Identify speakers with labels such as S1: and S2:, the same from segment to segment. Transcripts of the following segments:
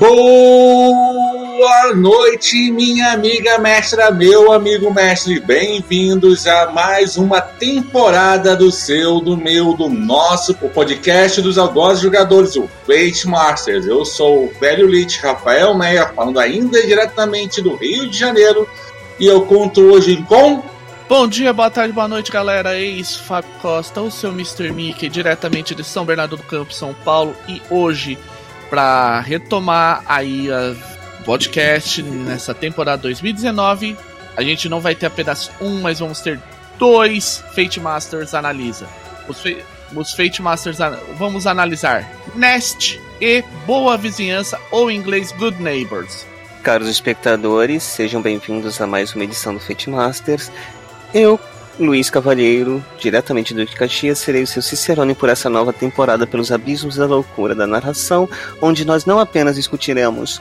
S1: Boa noite, minha amiga mestra, meu amigo mestre. Bem-vindos a mais uma temporada do seu, do meu, do nosso, o podcast dos algozes jogadores, o Fate Masters. Eu sou o velho Lich Rafael Meia, falando ainda diretamente do Rio de Janeiro. E eu conto hoje com
S2: Bom dia, boa tarde, boa noite, galera. Eis Fábio Costa, o seu Mr. Mickey, diretamente de São Bernardo do Campo, São Paulo. E hoje, para retomar aí a podcast nessa temporada 2019, a gente não vai ter apenas um, mas vamos ter dois Fate Masters Analisa. Os, fe os Fate Masters vamos analisar Nest e Boa Vizinhança, ou em inglês Good Neighbors.
S3: Caros espectadores, sejam bem-vindos a mais uma edição do Fate Masters. Eu, Luiz Cavalheiro, diretamente do Caxias, serei o seu Cicerone por essa nova temporada pelos abismos da loucura da narração, onde nós não apenas discutiremos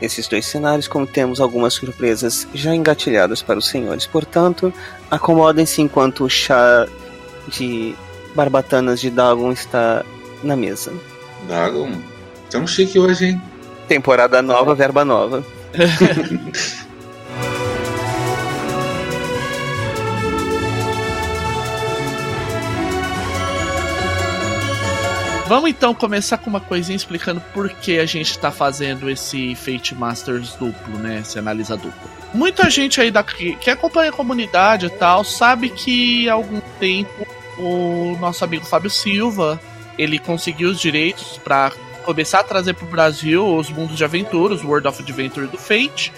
S3: esses dois cenários, como temos algumas surpresas já engatilhadas para os senhores. Portanto, acomodem-se enquanto o chá de barbatanas de Dagon está na mesa.
S1: Dagon, estamos chique hoje, hein?
S3: Temporada nova, verba nova.
S2: Vamos então começar com uma coisinha explicando por que a gente está fazendo esse Fate Masters duplo, né? Esse analisa duplo. Muita gente aí daqui que acompanha a comunidade e tal sabe que há algum tempo o nosso amigo Fábio Silva ele conseguiu os direitos para começar a trazer para o Brasil os mundos de aventura, os World of Adventure do Fate.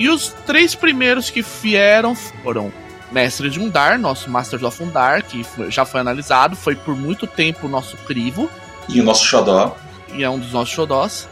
S2: E os três primeiros que vieram foram Mestre de Undar, nosso Masters of Undar, que já foi analisado, foi por muito tempo o nosso crivo.
S1: E o nosso xodó.
S2: E é um dos nossos xodós.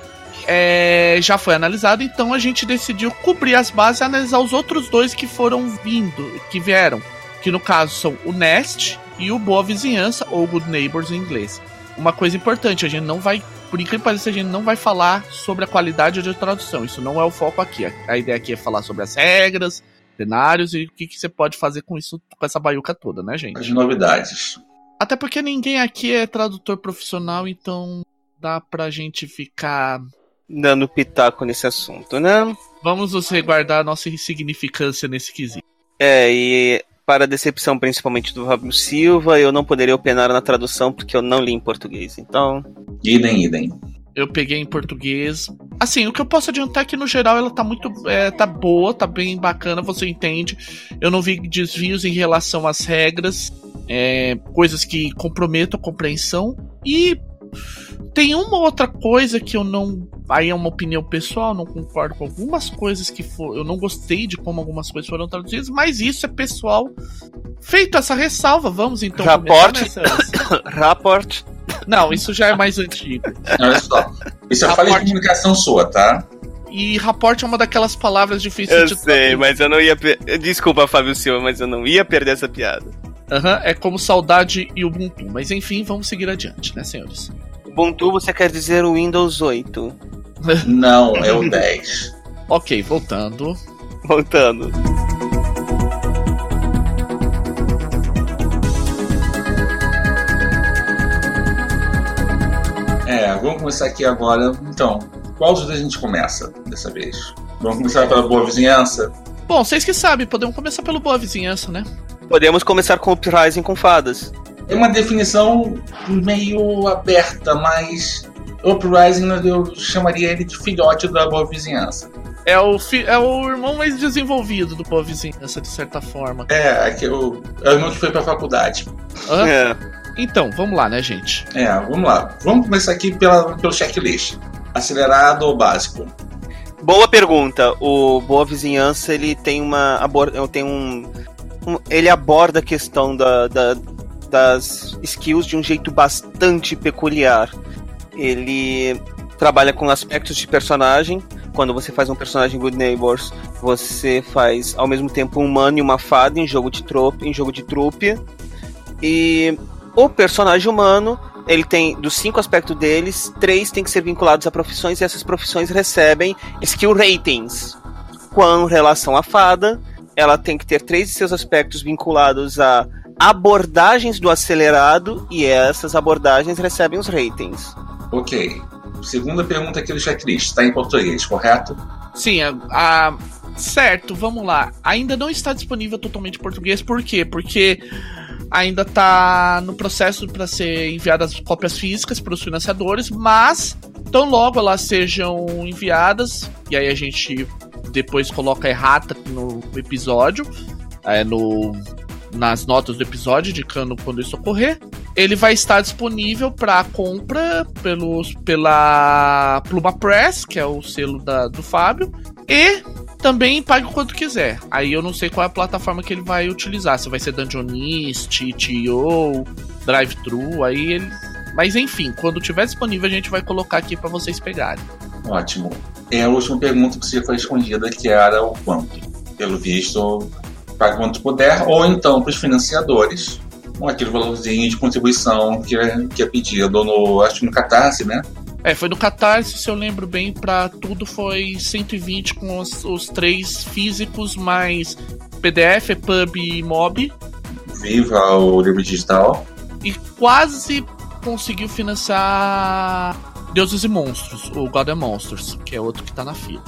S2: É, já foi analisado, então a gente decidiu cobrir as bases e analisar os outros dois que foram vindo, que vieram. Que no caso são o Nest e o Boa Vizinhança, ou Good Neighbors em inglês. Uma coisa importante, a gente não vai, por incrível que pareça, a gente não vai falar sobre a qualidade de tradução. Isso não é o foco aqui. A ideia aqui é falar sobre as regras, cenários e o que, que você pode fazer com isso, com essa baiuca toda, né, gente?
S1: As novidades.
S2: Até porque ninguém aqui é tradutor profissional, então dá pra gente ficar.
S3: Dando pitaco nesse assunto, né?
S2: Vamos nos reguardar a nossa insignificância nesse quesito.
S3: É, e para a decepção principalmente do Fábio Silva, eu não poderia opinar na tradução porque eu não li em português, então.
S1: Idem, idem.
S2: Eu peguei em português. Assim, o que eu posso adiantar é que no geral ela tá muito. É, tá boa, tá bem bacana, você entende. Eu não vi desvios em relação às regras, é, coisas que comprometam a compreensão. E tem uma outra coisa que eu não. Aí é uma opinião pessoal, não concordo com algumas coisas que for, eu não gostei de como algumas coisas foram traduzidas, mas isso é pessoal. Feito essa ressalva, vamos então.
S3: Raporte. Raporte.
S2: Não, isso já é mais antigo.
S1: Olha só. Isso é falha de comunicação sua, tá?
S2: E raporte é uma daquelas palavras difíceis
S3: eu
S2: de
S3: sei, mas eu não ia. Desculpa, Fábio Silva, mas eu não ia perder essa piada.
S2: Aham, uhum, é como saudade e Ubuntu. Mas enfim, vamos seguir adiante, né, senhores?
S3: Ubuntu você quer dizer o Windows 8?
S1: Não, é o 10.
S2: ok, voltando.
S3: Voltando.
S1: É, vamos começar aqui agora. Então, qual dos dois a gente começa dessa vez? Vamos começar pela boa vizinhança?
S2: Bom, vocês que sabem, podemos começar pelo boa vizinhança, né?
S3: Podemos começar com o Uprising com fadas.
S1: É uma definição meio aberta, mas Uprising eu chamaria ele de filhote da boa vizinhança.
S2: É o, fi é o irmão mais desenvolvido do boa vizinhança, de certa forma.
S1: É, é, que eu, é o irmão que foi pra faculdade.
S2: Ah? É. Então, vamos lá, né, gente?
S1: É, vamos lá. Vamos começar aqui pela, pelo checklist. Acelerado ou básico?
S3: Boa pergunta. O Boa Vizinhança, ele tem uma... Tem um ele aborda a questão da, da, das skills de um jeito bastante peculiar. Ele trabalha com aspectos de personagem. Quando você faz um personagem Good Neighbors, você faz ao mesmo tempo um humano e uma fada em jogo de trope, em jogo de trupe. E o personagem humano, ele tem, dos cinco aspectos deles, três tem que ser vinculados a profissões e essas profissões recebem skill ratings. Com relação à fada, ela tem que ter três de seus aspectos vinculados a abordagens do acelerado e essas abordagens recebem os ratings.
S1: Ok. segunda pergunta aqui do checklist. Está em português, correto?
S2: Sim, a, a, certo, vamos lá. Ainda não está disponível totalmente em português, por quê? Porque ainda está no processo para ser enviadas cópias físicas para os financiadores, mas tão logo elas sejam enviadas, e aí a gente depois coloca errata no episódio, é, no, nas notas do episódio, indicando quando isso ocorrer. Ele vai estar disponível para compra pelos, pela Pluma Press, que é o selo da, do Fábio, e também pague o quanto quiser. Aí eu não sei qual é a plataforma que ele vai utilizar, se vai ser Dungeonist, TO, Drive-Thru, aí ele. Mas enfim, quando tiver disponível a gente vai colocar aqui para vocês pegarem.
S1: Ótimo. E a última pergunta que você foi respondida que era o quanto. Pelo visto, pague quanto puder, ou então para os financiadores, com aquele valorzinho de contribuição que é, que é pedido no, acho que no Catarse, né?
S2: É, foi no Catarse, se eu lembro bem, para tudo foi 120 com os, os, três físicos, mais PDF, Pub e Mob.
S1: Viva o livro digital.
S2: E quase conseguiu financiar Deuses e Monstros, o God of Monsters, que é outro que tá na fila.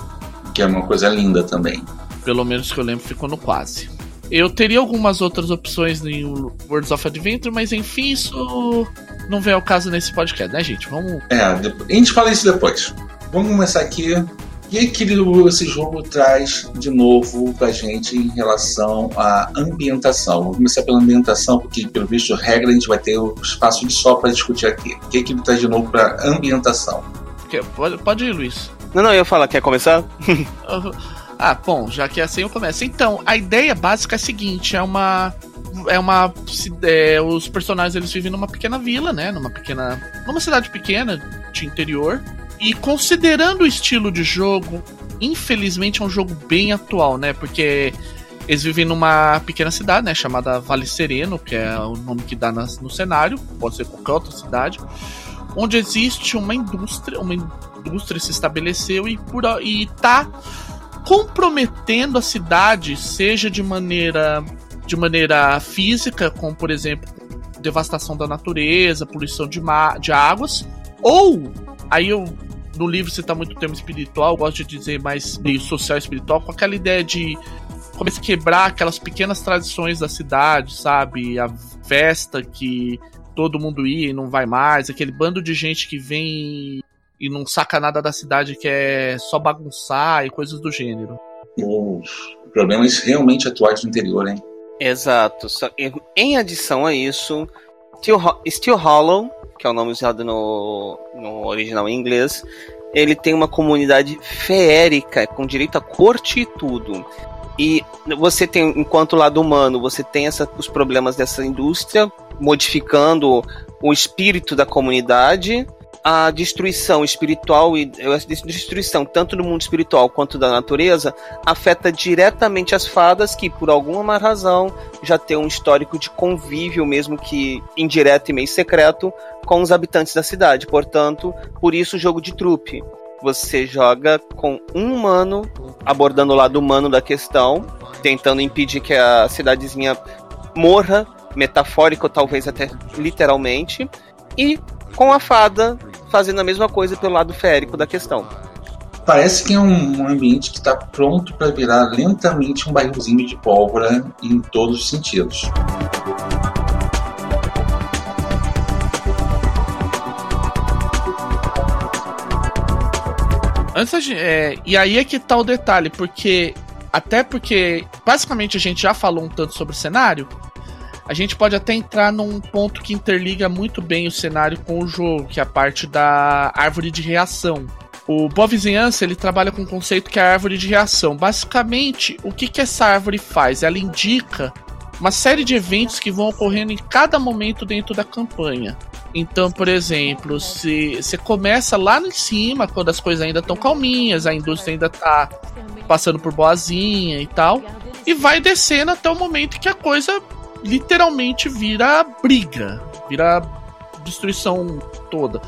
S1: Que é uma coisa linda também.
S2: Pelo menos que eu lembro, ficou no quase. Eu teria algumas outras opções em Words of Adventure, mas enfim, isso não vem ao caso nesse podcast, né, gente? Vamos.
S1: É, a gente fala isso depois. Vamos começar aqui. O que, que esse jogo traz de novo pra gente em relação à ambientação? Vou começar pela ambientação, porque, pelo visto, regra, a gente vai ter o espaço de só para discutir aqui. O que, que ele traz de novo pra ambientação?
S2: Pode, pode ir, Luiz.
S3: Não, não, eu ia falar, quer começar?
S2: ah, bom, já que é assim eu começo. Então, a ideia básica é a seguinte: é uma é uma. É, os personagens eles vivem numa pequena vila, né? Numa pequena. numa cidade pequena de interior. E considerando o estilo de jogo, infelizmente é um jogo bem atual, né? Porque eles vivem numa pequena cidade, né? Chamada Vale Sereno, que é o nome que dá no cenário, pode ser qualquer outra cidade, onde existe uma indústria, uma indústria se estabeleceu e, por, e tá comprometendo a cidade, seja de maneira de maneira física, como por exemplo devastação da natureza, poluição de, de águas, ou aí eu no livro você tá muito termo espiritual, eu gosto de dizer mais meio social espiritual, com aquela ideia de começar a quebrar aquelas pequenas tradições da cidade, sabe? A festa que todo mundo ia e não vai mais, aquele bando de gente que vem e não saca nada da cidade que é só bagunçar e coisas do gênero.
S1: Os problemas realmente atuais do interior, hein?
S3: Exato. Em adição a isso, Steel, Steel Hollow, que é o nome usado no, no original em inglês, ele tem uma comunidade feérica, com direito a corte e tudo. E você tem, enquanto lado humano, você tem essa, os problemas dessa indústria, modificando o espírito da comunidade, a destruição espiritual e destruição tanto do mundo espiritual quanto da natureza afeta diretamente as fadas que por alguma razão já tem um histórico de convívio mesmo que indireto e meio secreto com os habitantes da cidade. Portanto, por isso o jogo de trupe. Você joga com um humano abordando o lado humano da questão, tentando impedir que a cidadezinha morra, metafórico talvez até literalmente, e com a fada fazendo a mesma coisa pelo lado férico da questão.
S1: Parece que é um ambiente que está pronto para virar lentamente um barrilzinho de pólvora em todos os sentidos.
S2: Antes de, é, e aí é que tá o detalhe, porque até porque basicamente a gente já falou um tanto sobre o cenário, a gente pode até entrar num ponto que interliga muito bem o cenário com o jogo, que é a parte da árvore de reação. O Boa Vizinhança ele trabalha com um conceito que é a árvore de reação. Basicamente, o que, que essa árvore faz? Ela indica uma série de eventos que vão ocorrendo em cada momento dentro da campanha. Então, por exemplo, se você começa lá em cima, quando as coisas ainda estão calminhas, a indústria ainda está passando por boazinha e tal, e vai descendo até o momento que a coisa literalmente vira briga, vira destruição toda.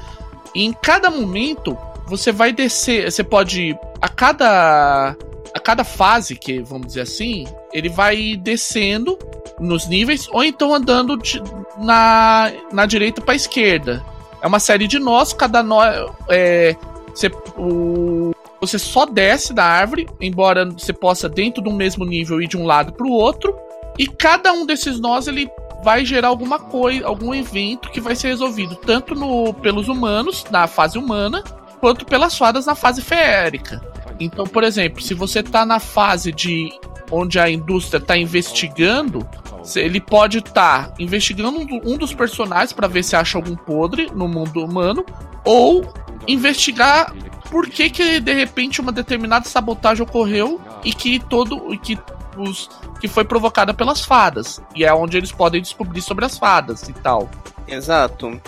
S2: E em cada momento você vai descer, você pode a cada a cada fase que vamos dizer assim, ele vai descendo nos níveis ou então andando de, na, na direita para esquerda. é uma série de nós, cada nó é, você, o, você só desce da árvore, embora você possa dentro do mesmo nível ir de um lado para o outro, e cada um desses nós ele vai gerar alguma coisa, algum evento que vai ser resolvido tanto no, pelos humanos na fase humana quanto pelas fadas na fase feérica. Então, por exemplo, se você está na fase de onde a indústria está investigando, ele pode estar tá investigando um dos personagens para ver se acha algum podre no mundo humano, ou investigar por que, que de repente uma determinada sabotagem ocorreu e que todo e que os que foi provocada pelas fadas e é onde eles podem descobrir sobre as fadas e tal.
S3: Exato.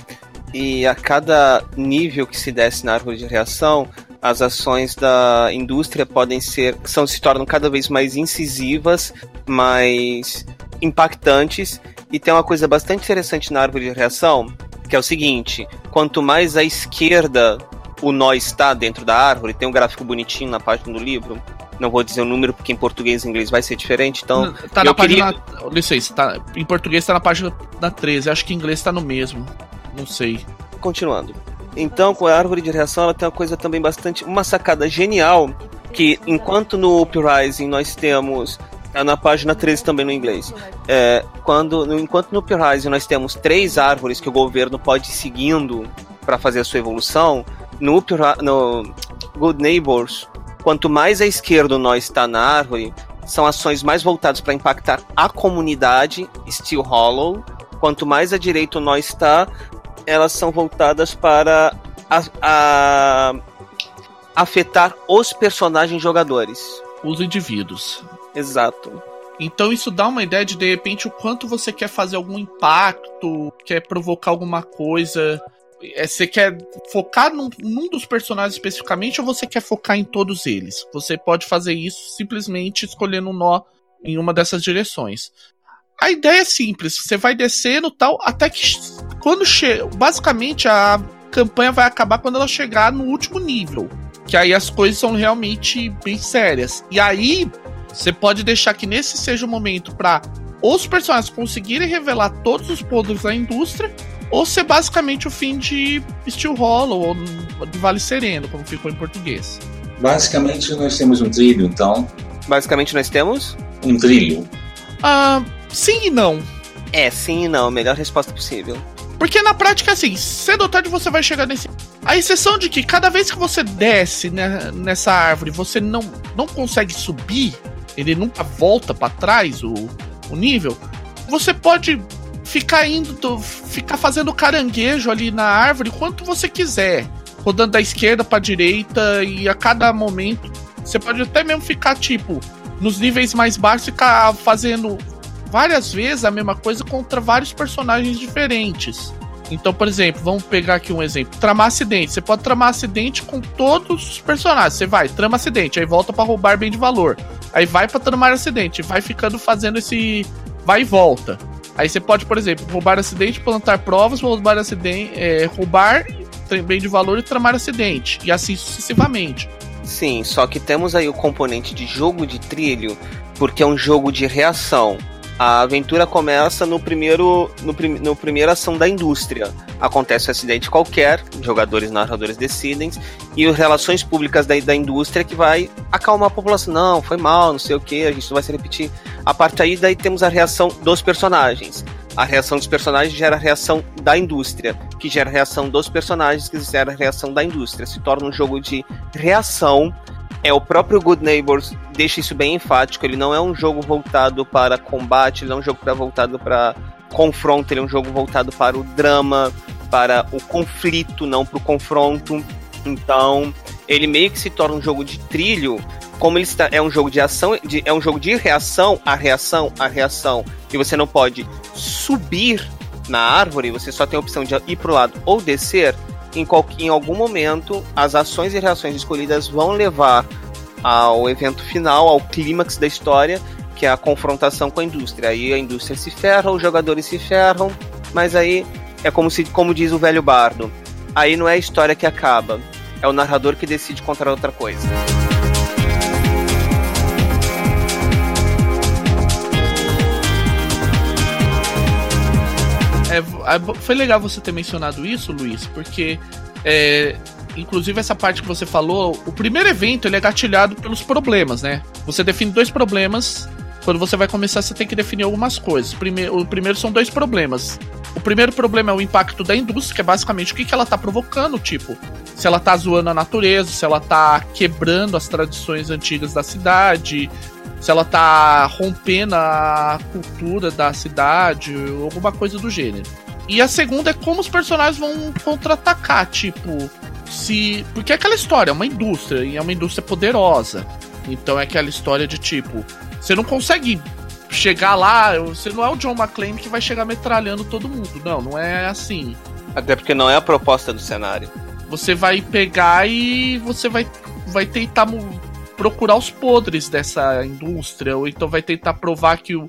S3: E a cada nível que se desce na árvore de reação, as ações da indústria podem ser são se tornam cada vez mais incisivas, mais impactantes e tem uma coisa bastante interessante na árvore de reação, que é o seguinte: quanto mais à esquerda o nó está dentro da árvore, tem um gráfico bonitinho na página do livro. Não vou dizer o número porque em português e inglês vai ser diferente, então.
S2: Tá na página. Queria... Licença, tá, em português está na página da 13, acho que em inglês está no mesmo. Não sei.
S3: Continuando. Então, com a árvore de reação, ela tem uma coisa também bastante. Uma sacada genial. Que enquanto no Uprising nós temos é na página 13 também no inglês. É, quando, enquanto no Uprising nós temos três árvores que o governo pode ir seguindo para fazer a sua evolução, no, no Good Neighbors, quanto mais à esquerda nós está na árvore, são ações mais voltadas para impactar a comunidade, Steel Hollow. Quanto mais à direita nós está, elas são voltadas para a, a, afetar os personagens jogadores.
S2: Os indivíduos.
S3: Exato.
S2: Então isso dá uma ideia de de repente o quanto você quer fazer algum impacto, quer provocar alguma coisa. É, você quer focar num, num, dos personagens especificamente ou você quer focar em todos eles? Você pode fazer isso simplesmente escolhendo um nó em uma dessas direções. A ideia é simples, você vai descendo tal, até que quando chega. Basicamente, a campanha vai acabar quando ela chegar no último nível. Que aí as coisas são realmente bem sérias. E aí, você pode deixar que nesse seja o momento para os personagens conseguirem revelar todos os podres da indústria, ou ser basicamente o fim de Steel Hollow ou de Vale Sereno, como ficou em português.
S1: Basicamente, nós temos um trilho, então.
S3: Basicamente, nós temos?
S1: Um trilho.
S2: Ah. Sim e não.
S3: É, sim e não. Melhor resposta possível.
S2: Porque na prática, assim, cedo ou tarde você vai chegar nesse. A exceção de que cada vez que você desce né, nessa árvore, você não, não consegue subir, ele nunca volta para trás o, o nível, você pode ficar indo, ficar fazendo caranguejo ali na árvore quanto você quiser, rodando da esquerda para direita e a cada momento você pode até mesmo ficar tipo nos níveis mais baixos ficar fazendo várias vezes a mesma coisa contra vários personagens diferentes. Então, por exemplo, vamos pegar aqui um exemplo: tramar acidente. Você pode tramar acidente com todos os personagens. Você vai, trama acidente, aí volta para roubar bem de valor. Aí vai para tramar acidente, vai ficando fazendo esse vai e volta. Aí você pode, por exemplo, roubar acidente, plantar provas, roubar acidente, é, roubar bem de valor e tramar acidente. E assim sucessivamente.
S3: Sim, só que temos aí o componente de jogo de trilho, porque é um jogo de reação. A aventura começa no primeiro no, prim, no ação da indústria. Acontece um acidente qualquer, jogadores narradores decidem, e as relações públicas da, da indústria que vai acalmar a população. Não, foi mal, não sei o que, a gente não vai se repetir. A partir daí, daí temos a reação dos personagens. A reação dos personagens gera a reação da indústria, que gera a reação dos personagens, que gera a reação da indústria. Se torna um jogo de reação é, o próprio Good Neighbors deixa isso bem enfático. Ele não é um jogo voltado para combate, ele não é um jogo voltado para confronto, ele é um jogo voltado para o drama, para o conflito, não para o confronto. Então, ele meio que se torna um jogo de trilho, como ele está, é um jogo de ação, de, é um jogo de reação, a reação, a reação, e você não pode subir na árvore, você só tem a opção de ir para o lado ou descer em, qual, em algum momento as ações e reações escolhidas vão levar ao evento final, ao clímax da história, que é a confrontação com a indústria. Aí a indústria se ferra, os jogadores se ferram, mas aí é como se, como diz o velho bardo, aí não é a história que acaba, é o narrador que decide contra outra coisa.
S2: É, foi legal você ter mencionado isso, Luiz, porque é, inclusive essa parte que você falou, o primeiro evento ele é gatilhado pelos problemas, né? Você define dois problemas. Quando você vai começar, você tem que definir algumas coisas. Primeiro, o primeiro são dois problemas. O primeiro problema é o impacto da indústria, que é basicamente o que, que ela tá provocando, tipo, se ela tá zoando a natureza, se ela tá quebrando as tradições antigas da cidade, se ela tá rompendo a cultura da cidade, alguma coisa do gênero. E a segunda é como os personagens vão contra-atacar, tipo, se. Porque é aquela história, é uma indústria, e é uma indústria poderosa. Então é aquela história de tipo, você não consegue chegar lá, você não é o John McClane que vai chegar metralhando todo mundo. Não, não é assim.
S3: Até porque não é a proposta do cenário.
S2: Você vai pegar e você vai, vai tentar procurar os podres dessa indústria, ou então vai tentar provar que, o,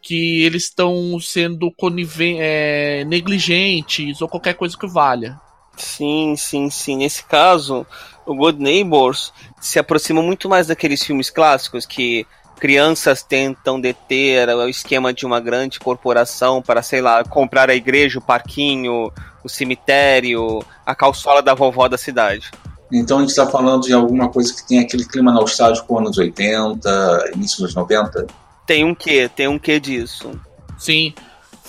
S2: que eles estão sendo é, negligentes, ou qualquer coisa que valha.
S3: Sim, sim, sim. Nesse caso, o Good Neighbors se aproxima muito mais daqueles filmes clássicos que crianças tentam deter o esquema de uma grande corporação para, sei lá, comprar a igreja, o parquinho, o cemitério, a calçola da vovó da cidade.
S1: Então a gente está falando de alguma coisa que tem aquele clima nostálgico anos 80, início dos 90?
S3: Tem um quê? Tem um quê disso?
S2: Sim.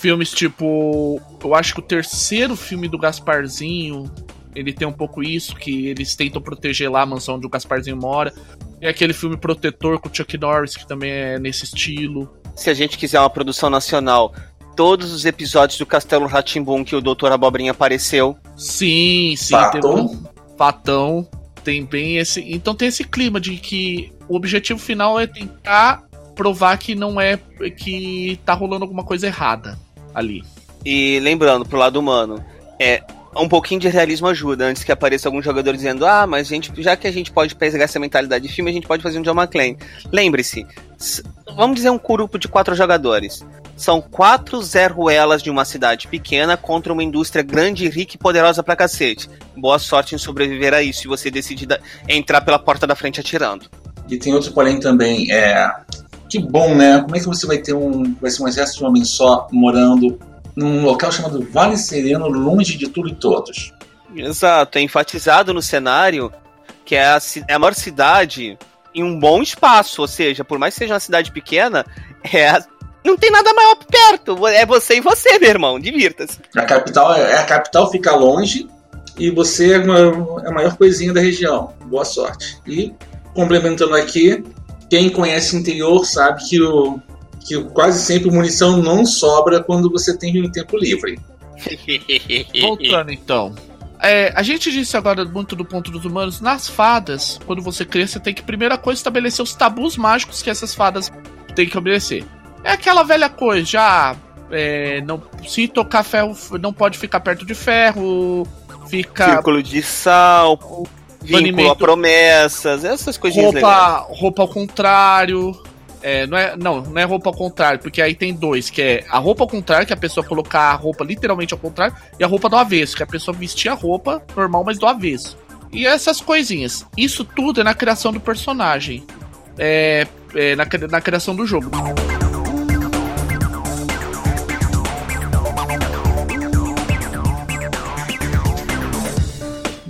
S2: Filmes tipo. Eu acho que o terceiro filme do Gasparzinho. Ele tem um pouco isso, que eles tentam proteger lá a mansão onde o Gasparzinho mora. É aquele filme Protetor com o Chuck Norris, que também é nesse estilo.
S3: Se a gente quiser uma produção nacional, todos os episódios do Castelo Ratimbum que o Doutor Abobrinha apareceu.
S2: Sim, sim. Fatão. Fatão. Tem bem esse. Então tem esse clima de que o objetivo final é tentar provar que não é. que tá rolando alguma coisa errada ali.
S3: E lembrando, pro lado humano, é um pouquinho de realismo ajuda, antes que apareça algum jogador dizendo, ah, mas gente, já que a gente pode pegar essa mentalidade de filme, a gente pode fazer um John McClane. Lembre-se, vamos dizer um grupo de quatro jogadores. São quatro Zé Ruelas de uma cidade pequena contra uma indústria grande, rica e poderosa pra cacete. Boa sorte em sobreviver a isso se você decidir entrar pela porta da frente atirando.
S1: E tem outro porém também, é que bom, né? Como é que você vai ter um. Vai ser um exército de um homem só morando num local chamado Vale Sereno, longe de tudo e todos?
S3: Exato, é enfatizado no cenário que é a, é a maior cidade em um bom espaço, ou seja, por mais que seja uma cidade pequena, é a, não tem nada maior perto. É você e você, meu irmão. Divirta-se.
S1: A capital, é, a capital fica longe e você é, uma, é a maior coisinha da região. Boa sorte. E complementando aqui, quem conhece o interior sabe que, o, que quase sempre munição não sobra quando você tem um tempo livre.
S2: Voltando então. É, a gente disse agora muito do ponto dos humanos. Nas fadas, quando você cresce, você tem que, primeira coisa, estabelecer os tabus mágicos que essas fadas têm que obedecer. É aquela velha coisa, já. É, não, se tocar ferro, não pode ficar perto de ferro. Fica.
S3: Círculo de sal Vínculo a promessas, essas coisinhas
S2: roupa, legais. Roupa ao contrário. É, não, é, não, não é roupa ao contrário, porque aí tem dois, que é a roupa ao contrário, que é a pessoa colocar a roupa literalmente ao contrário, e a roupa do avesso, que é a pessoa vestir a roupa normal, mas do avesso. E essas coisinhas. Isso tudo é na criação do personagem. É, é na, na criação do jogo.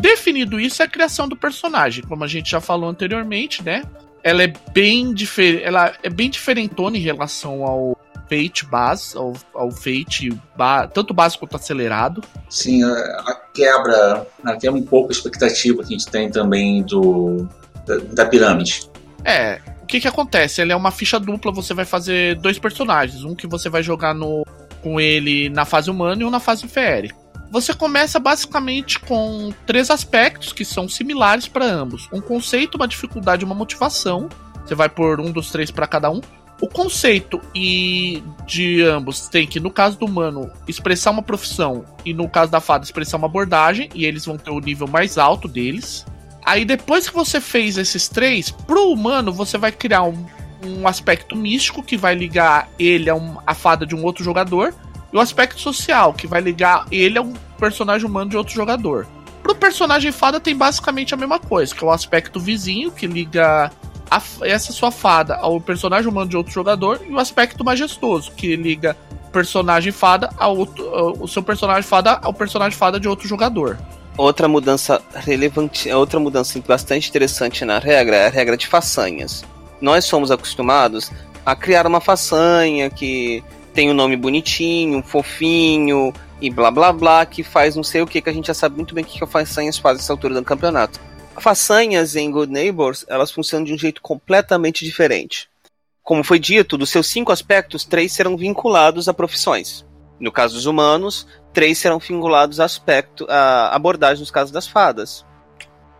S2: Definido isso, é a criação do personagem, como a gente já falou anteriormente, né? Ela é bem diferente, ela é bem diferentona em relação ao Fate base, ao, ao Fate ba tanto básico quanto acelerado.
S1: Sim, a, a quebra, a quebra um pouco a expectativa que a gente tem também do da, da pirâmide.
S2: É, o que que acontece? Ele é uma ficha dupla, você vai fazer dois personagens, um que você vai jogar no com ele na fase humana e um na fase fere. Você começa basicamente com três aspectos que são similares para ambos: um conceito, uma dificuldade e uma motivação. Você vai por um dos três para cada um. O conceito e de ambos tem que, no caso do humano, expressar uma profissão e no caso da fada, expressar uma abordagem, e eles vão ter o nível mais alto deles. Aí depois que você fez esses três, pro humano você vai criar um, um aspecto místico que vai ligar ele a, um, a fada de um outro jogador e o aspecto social, que vai ligar ele a um personagem humano de outro jogador. Pro personagem fada tem basicamente a mesma coisa, que é o aspecto vizinho, que liga a, essa sua fada ao personagem humano de outro jogador, e o aspecto majestoso, que liga personagem fada a outro, o seu personagem fada ao personagem fada de outro jogador.
S3: Outra mudança relevante, outra mudança bastante interessante na regra é a regra de façanhas. Nós somos acostumados a criar uma façanha que tem um nome bonitinho, fofinho e blá blá blá, que faz não sei o que, que a gente já sabe muito bem o que, que a façanhas faz nessa altura do campeonato. Façanhas em Good Neighbors, elas funcionam de um jeito completamente diferente. Como foi dito, dos seus cinco aspectos, três serão vinculados a profissões. No caso dos humanos, três serão vinculados a aspecto, a abordagem nos casos das fadas.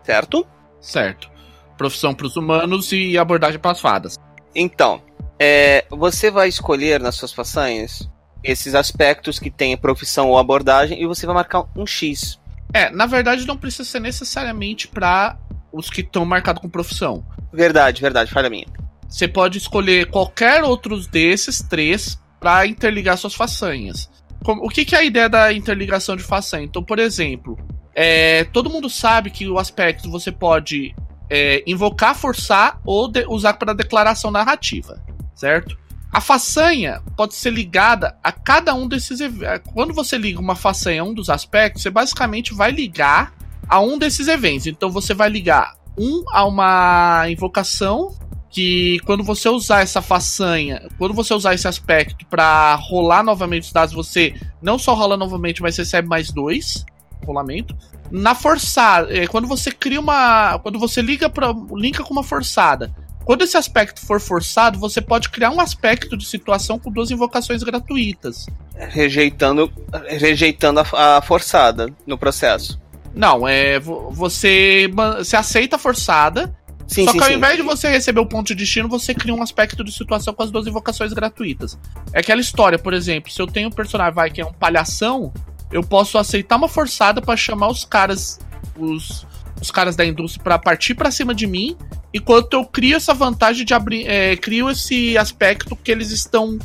S3: Certo?
S2: Certo. Profissão para os humanos e abordagem para as fadas.
S3: Então, é, você vai escolher nas suas façanhas esses aspectos que tem profissão ou abordagem e você vai marcar um X.
S2: É, na verdade não precisa ser necessariamente para os que estão marcados com profissão.
S3: Verdade, verdade, falha minha.
S2: Você pode escolher qualquer outros desses três para interligar suas façanhas. O que, que, é a ideia da interligação de façanha? Então, por exemplo, é, todo mundo sabe que o aspecto você pode é, invocar, forçar ou usar para declaração narrativa, certo? A façanha pode ser ligada a cada um desses eventos. Quando você liga uma façanha a um dos aspectos, você basicamente vai ligar a um desses eventos. Então você vai ligar um a uma invocação que quando você usar essa façanha, quando você usar esse aspecto para rolar novamente os dados, você não só rola novamente, mas recebe mais dois rolamento. Na forçada, é, quando você cria uma, quando você liga para linka com uma forçada, quando esse aspecto for forçado, você pode criar um aspecto de situação com duas invocações gratuitas.
S3: Rejeitando, rejeitando a, a forçada no processo.
S2: Não, é você, você aceita a forçada Sim, Só sim, que ao sim. invés de você receber o ponto de destino, você cria um aspecto de situação com as duas invocações gratuitas. É aquela história, por exemplo, se eu tenho um personagem vai, que é um palhação, eu posso aceitar uma forçada para chamar os caras, os, os caras da indústria para partir para cima de mim, enquanto eu crio essa vantagem de abrir, é, crio esse aspecto que eles estão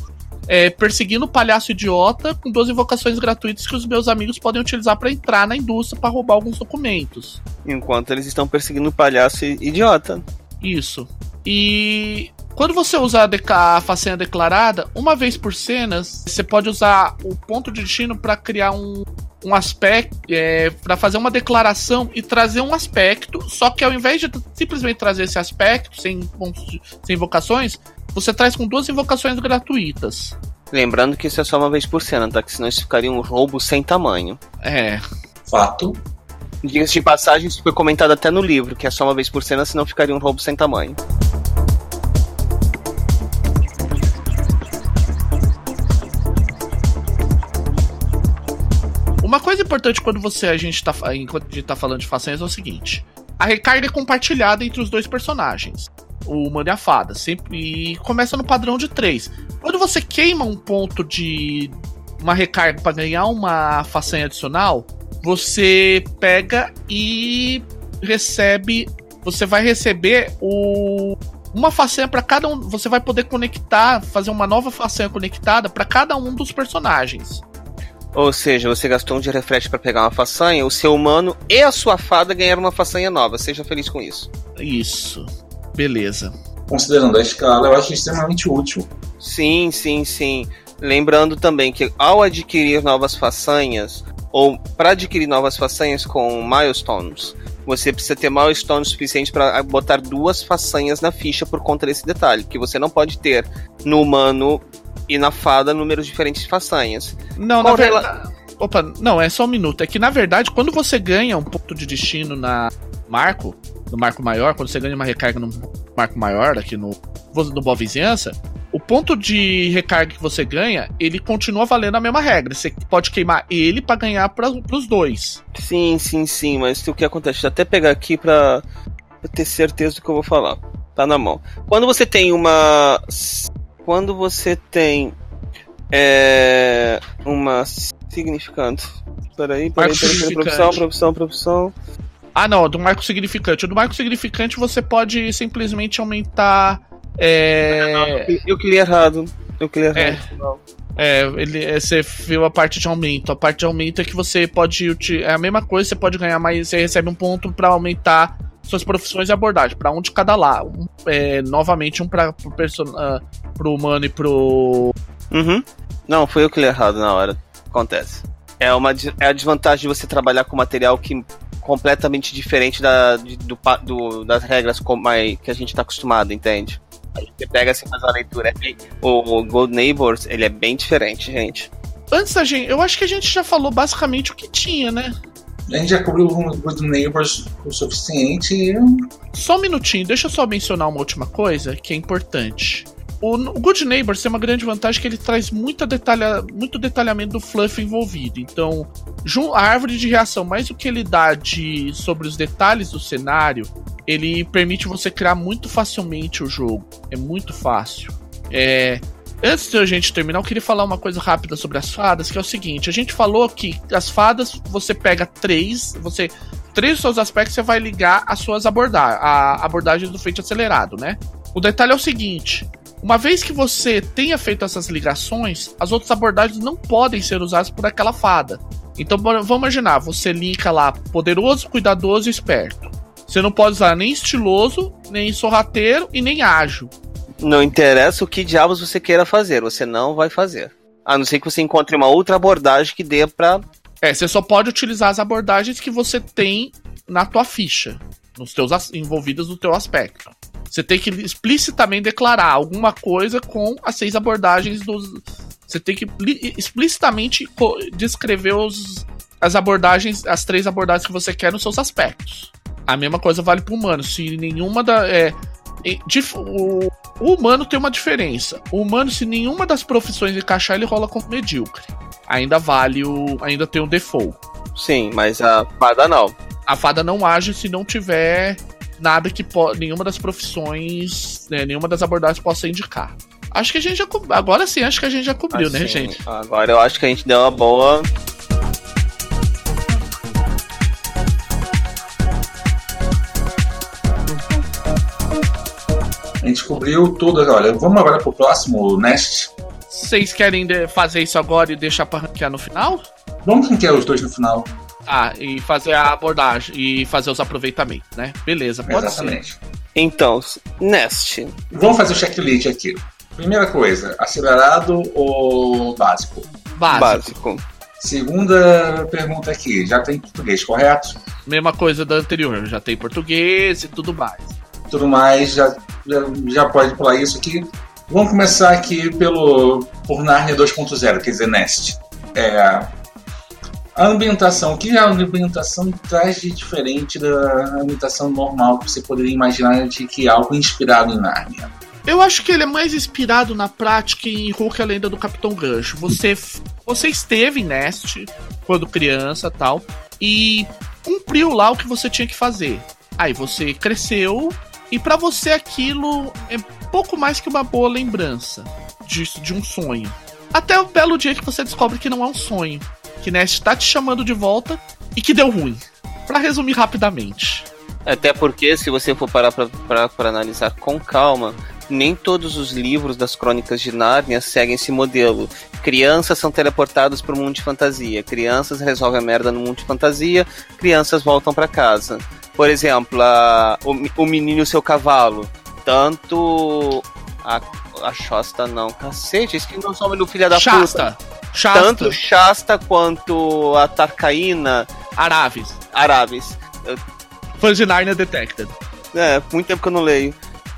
S2: é, perseguindo o palhaço idiota com duas invocações gratuitas que os meus amigos podem utilizar para entrar na indústria para roubar alguns documentos.
S3: Enquanto eles estão perseguindo o palhaço idiota.
S2: Isso. E quando você usa a, a façanha declarada, uma vez por cenas, você pode usar o ponto de destino para criar um, um aspecto, é, para fazer uma declaração e trazer um aspecto, só que ao invés de simplesmente trazer esse aspecto, sem, sem invocações, você traz com duas invocações gratuitas.
S3: Lembrando que isso é só uma vez por cena, tá? Que senão isso ficaria um roubo sem tamanho.
S2: É.
S1: Fato.
S3: Diga-se de passagem, isso foi comentado até no livro, que é só uma vez por cena, senão ficaria um roubo sem tamanho.
S2: Uma coisa importante quando você a gente tá, enquanto a gente tá falando de façanhas é o seguinte: a recarga é compartilhada entre os dois personagens o humano e a fada. Sempre, e começa no padrão de 3. Quando você queima um ponto de uma recarga para ganhar uma façanha adicional, você pega e recebe. Você vai receber o uma façanha para cada um. Você vai poder conectar, fazer uma nova façanha conectada para cada um dos personagens.
S3: Ou seja, você gastou um de refresh para pegar uma façanha, o seu humano e a sua fada ganharam uma façanha nova. Seja feliz com isso.
S2: Isso. Beleza.
S1: Considerando a escala, eu acho extremamente útil.
S3: Sim, sim, sim. Lembrando também que ao adquirir novas façanhas, ou para adquirir novas façanhas com milestones, você precisa ter milestones suficientes para botar duas façanhas na ficha por conta desse detalhe, que você não pode ter no humano e na fada números diferentes de façanhas.
S2: Não, Qual na verdade. Opa, não, é só um minuto. É que na verdade, quando você ganha um ponto de destino na Marco, no marco maior, quando você ganha uma recarga no marco maior, aqui no, no Boa Vizinhança, o ponto de recarga que você ganha, ele continua valendo a mesma regra. Você pode queimar ele para ganhar para os dois.
S3: Sim, sim, sim, mas o que acontece? Deixa eu até pegar aqui para ter certeza do que eu vou falar. Tá na mão. Quando você tem uma. Quando você tem. É, uma significante. Peraí, peraí, peraí, peraí, profissão, profissão, profissão.
S2: Ah, não, do marco significante. Do marco significante você pode simplesmente aumentar. É...
S3: Eu queria errado. Eu queria errado.
S2: É, é ele, é, você viu a parte de aumento. A parte de aumento é que você pode. É a mesma coisa, você pode ganhar mais. Você recebe um ponto para aumentar suas profissões e abordagem. Para um de cada lá. Um, é, novamente, um para pro, uh, pro humano e pro.
S3: Uhum. Não, foi eu que li errado na hora. Acontece. É, uma, é a desvantagem de você trabalhar com material que completamente diferente da, de, do, do, das regras como, que a gente está acostumado, entende? Aí você pega assim, faz uma leitura. É o Gold Neighbors, ele é bem diferente, gente.
S2: Antes da gente, eu acho que a gente já falou basicamente o que tinha, né?
S1: A gente já cobriu o Good Neighbors o suficiente.
S2: Só um minutinho, deixa eu só mencionar uma última coisa que é importante. O, Good Neighbors tem uma grande vantagem que ele traz muita detalha, muito detalhamento do fluff envolvido. Então, a árvore de reação, mais o que ele dá de, sobre os detalhes do cenário, ele permite você criar muito facilmente o jogo. É muito fácil. É, Antes de a gente terminar, eu queria falar uma coisa rápida sobre as fadas, que é o seguinte: a gente falou que as fadas, você pega três, você. Três dos seus aspectos você vai ligar as suas abordagens, a abordagem do feito acelerado, né? O detalhe é o seguinte: uma vez que você tenha feito essas ligações, as outras abordagens não podem ser usadas por aquela fada. Então vamos imaginar, você linka lá poderoso, cuidadoso e esperto. Você não pode usar nem estiloso, nem sorrateiro e nem ágil.
S3: Não interessa o que diabos você queira fazer, você não vai fazer. A não ser que você encontre uma outra abordagem que dê pra.
S2: É, você só pode utilizar as abordagens que você tem na tua ficha, nos teus envolvidas no teu aspecto. Você tem que explicitamente declarar alguma coisa com as seis abordagens dos. Você tem que explicitamente descrever os, as abordagens, as três abordagens que você quer nos seus aspectos. A mesma coisa vale para humano. Se nenhuma da. É, o, o humano tem uma diferença. O humano, se nenhuma das profissões encaixar, ele rola como medíocre. Ainda vale o. Ainda tem o default.
S3: Sim, mas a fada não.
S2: A fada não age se não tiver nada que po nenhuma das profissões, né, nenhuma das abordagens possa indicar. Acho que a gente já agora sim, acho que a gente já cobriu, assim, né, gente?
S3: Agora eu acho que a gente deu uma boa
S1: A gente cobriu tudo. Olha, vamos agora pro próximo Nest.
S2: Vocês querem fazer isso agora e deixar pra ranquear no final?
S1: Vamos ranquear os dois no final.
S2: Ah, e fazer a abordagem e fazer os aproveitamentos, né? Beleza, pode Exatamente. ser.
S3: Então, Nest.
S1: Vamos fazer o checklist aqui. Primeira coisa, acelerado ou básico?
S2: Básico. básico.
S1: Segunda pergunta aqui, já tem português, correto?
S2: Mesma coisa da anterior, já tem português e tudo mais
S1: tudo mais, já, já, pode pular isso aqui. Vamos começar aqui pelo por Narnia 2.0, quer dizer, Nest. É, a ambientação, o que a ambientação traz de diferente da ambientação normal que você poderia imaginar de que é algo inspirado em Narnia?
S2: Eu acho que ele é mais inspirado na prática em Hulk a Lenda do Capitão Gancho. Você, você esteve em Nest quando criança tal, e cumpriu lá o que você tinha que fazer. Aí você cresceu e para você aquilo é pouco mais que uma boa lembrança disso, de um sonho. Até o belo dia que você descobre que não é um sonho. Que Nest tá te chamando de volta e que deu ruim. Para resumir rapidamente.
S3: Até porque, se você for parar para analisar com calma, nem todos os livros das crônicas de Nárnia seguem esse modelo. Crianças são teleportadas para o mundo de fantasia, crianças resolvem a merda no mundo de fantasia, crianças voltam para casa. Por exemplo, a, o, o menino e o seu cavalo. Tanto a, a Shasta não, cacete, isso que não nome do filho da
S2: Shasta.
S3: puta. Shasta. Tanto Shasta quanto a Tarcaína.
S2: Araves.
S3: Araves.
S2: Narnia Detected.
S3: É, muito tempo que eu não leio.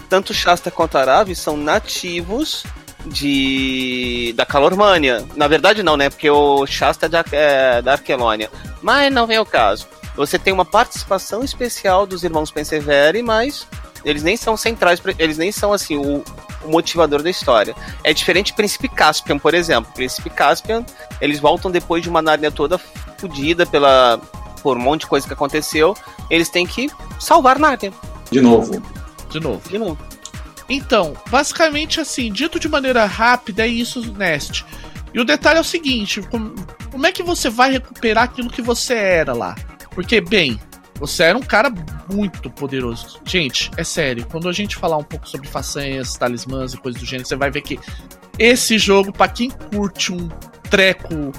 S3: Tanto Shasta quanto Araves são nativos de da Calormânia. Na verdade não, né? Porque o Shasta é da, é, da Arquelônia. Mas não vem o caso. Você tem uma participação especial dos irmãos Pensevere, mas eles nem são centrais, eles nem são assim o, o, motivador da história. É diferente de Príncipe Caspian, por exemplo. Príncipe Caspian, eles voltam depois de uma Nárnia toda fodida pela por um monte de coisa que aconteceu, eles têm que salvar Nárnia.
S1: De novo.
S2: De novo.
S3: De novo.
S2: Então, basicamente assim, dito de maneira rápida, é isso, Nest. E o detalhe é o seguinte: como, como é que você vai recuperar aquilo que você era lá? Porque, bem, você era um cara muito poderoso. Gente, é sério, quando a gente falar um pouco sobre façanhas, talismãs e coisas do gênero, você vai ver que esse jogo, para quem curte um treco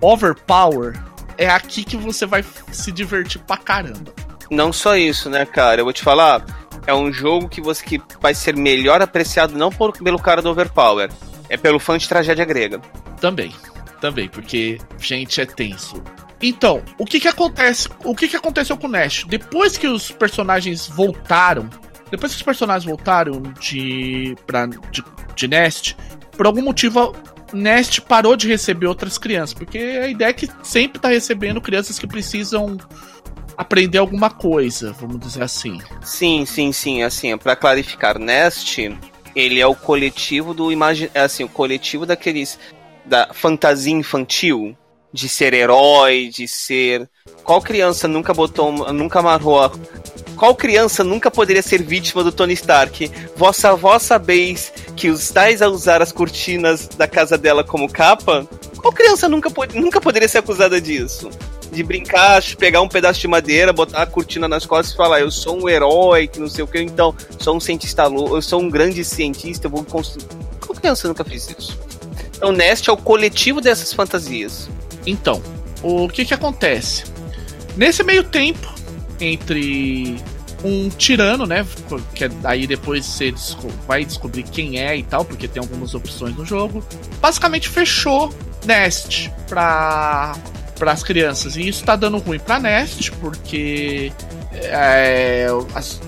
S2: overpower, é aqui que você vai se divertir pra caramba.
S3: Não só isso, né, cara? Eu vou te falar, é um jogo que você que vai ser melhor apreciado não por, pelo cara do overpower, é pelo fã de tragédia grega.
S2: Também. Também, porque, gente, é tenso. Então, o que que acontece? O que que aconteceu com o Nash? Depois que os personagens voltaram, depois que os personagens voltaram de para de, de Nest, por algum motivo Nest parou de receber outras crianças, porque a ideia é que sempre tá recebendo crianças que precisam aprender alguma coisa, vamos dizer assim.
S3: Sim, sim, sim, assim, para clarificar, Nest, ele é o coletivo do imagem, é assim, o coletivo daqueles da fantasia infantil, de ser herói, de ser qual criança nunca botou, nunca amarrou. Qual criança nunca poderia ser vítima do Tony Stark? Vossa avó sabeis que os tais a usar as cortinas da casa dela como capa? Qual criança nunca, nunca poderia ser acusada disso? de brincar, pegar um pedaço de madeira, botar a cortina nas costas e falar: Eu sou um herói, que não sei o que, então sou um cientista louco, eu sou um grande cientista, eu vou construir. Qual criança nunca fez isso? Então, Nest é o coletivo dessas fantasias.
S2: Então, o que que acontece? Nesse meio tempo, entre um tirano, né? Que aí depois você vai descobrir quem é e tal, porque tem algumas opções no jogo. Basicamente fechou Nest pra para as crianças. E isso tá dando ruim para Nest, porque é, as,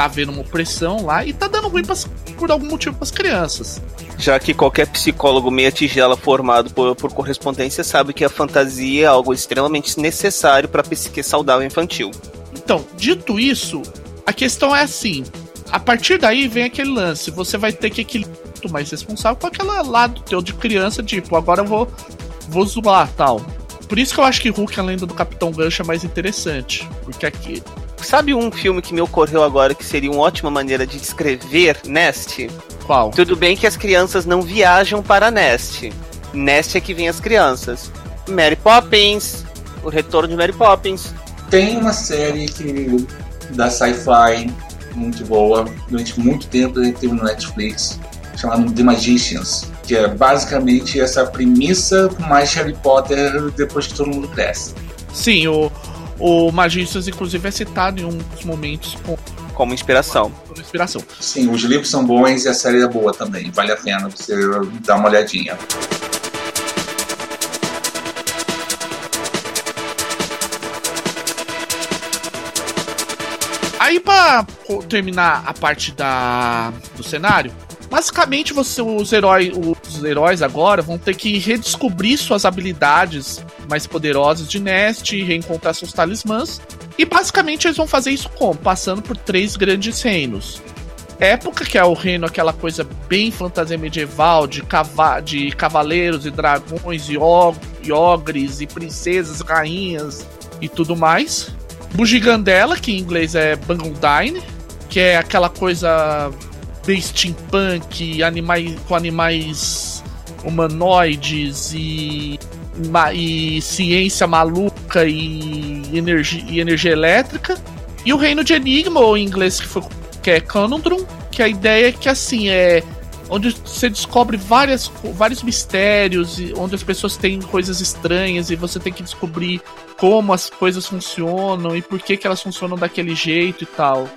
S2: tá havendo uma opressão lá e tá dando ruim pras, por algum motivo para as crianças.
S3: Já que qualquer psicólogo meia tigela formado por, por correspondência sabe que a fantasia é algo extremamente necessário para a psique saudável infantil.
S2: Então, dito isso, a questão é assim: a partir daí vem aquele lance, você vai ter que equilibrar mais responsável com aquele lado teu de criança, tipo, agora eu vou, vou zoar tal. Por isso que eu acho que Hulk, a lenda do Capitão Gancho, é mais interessante. Porque aqui.
S3: Sabe um filme que me ocorreu agora que seria uma ótima maneira de descrever Nest?
S2: Qual?
S3: Tudo bem que as crianças não viajam para Nest. Nest é que vem as crianças. Mary Poppins, o retorno de Mary Poppins.
S1: Tem uma série que da sci-fi muito boa, durante muito tempo teve no Netflix, chamada The Magicians que é basicamente essa premissa mais Harry Potter depois que todo mundo cresce.
S2: Sim, o, o Magistras, inclusive, é citado em um dos momentos com,
S3: como inspiração.
S2: Como inspiração.
S1: Sim, os livros são bons e a série é boa também. Vale a pena você dar uma olhadinha.
S2: Aí, para terminar a parte da, do cenário, Basicamente, você, os, heróis, os heróis agora vão ter que redescobrir suas habilidades mais poderosas de Nest, reencontrar seus talismãs. E basicamente eles vão fazer isso como? Passando por três grandes reinos. Época, que é o reino, aquela coisa bem fantasia medieval, de, cava de cavaleiros e dragões, e, og e ogres, e princesas, rainhas e tudo mais. Bugigandela, que em inglês é Bangundine, que é aquela coisa bem steampunk, animais, com animais humanoides e, e ciência maluca e energia, e energia elétrica. E o reino de Enigma, ou em inglês que, foi, que é Conundrum, que a ideia é que assim é onde você descobre várias, vários mistérios, onde as pessoas têm coisas estranhas e você tem que descobrir como as coisas funcionam e por que, que elas funcionam daquele jeito e tal.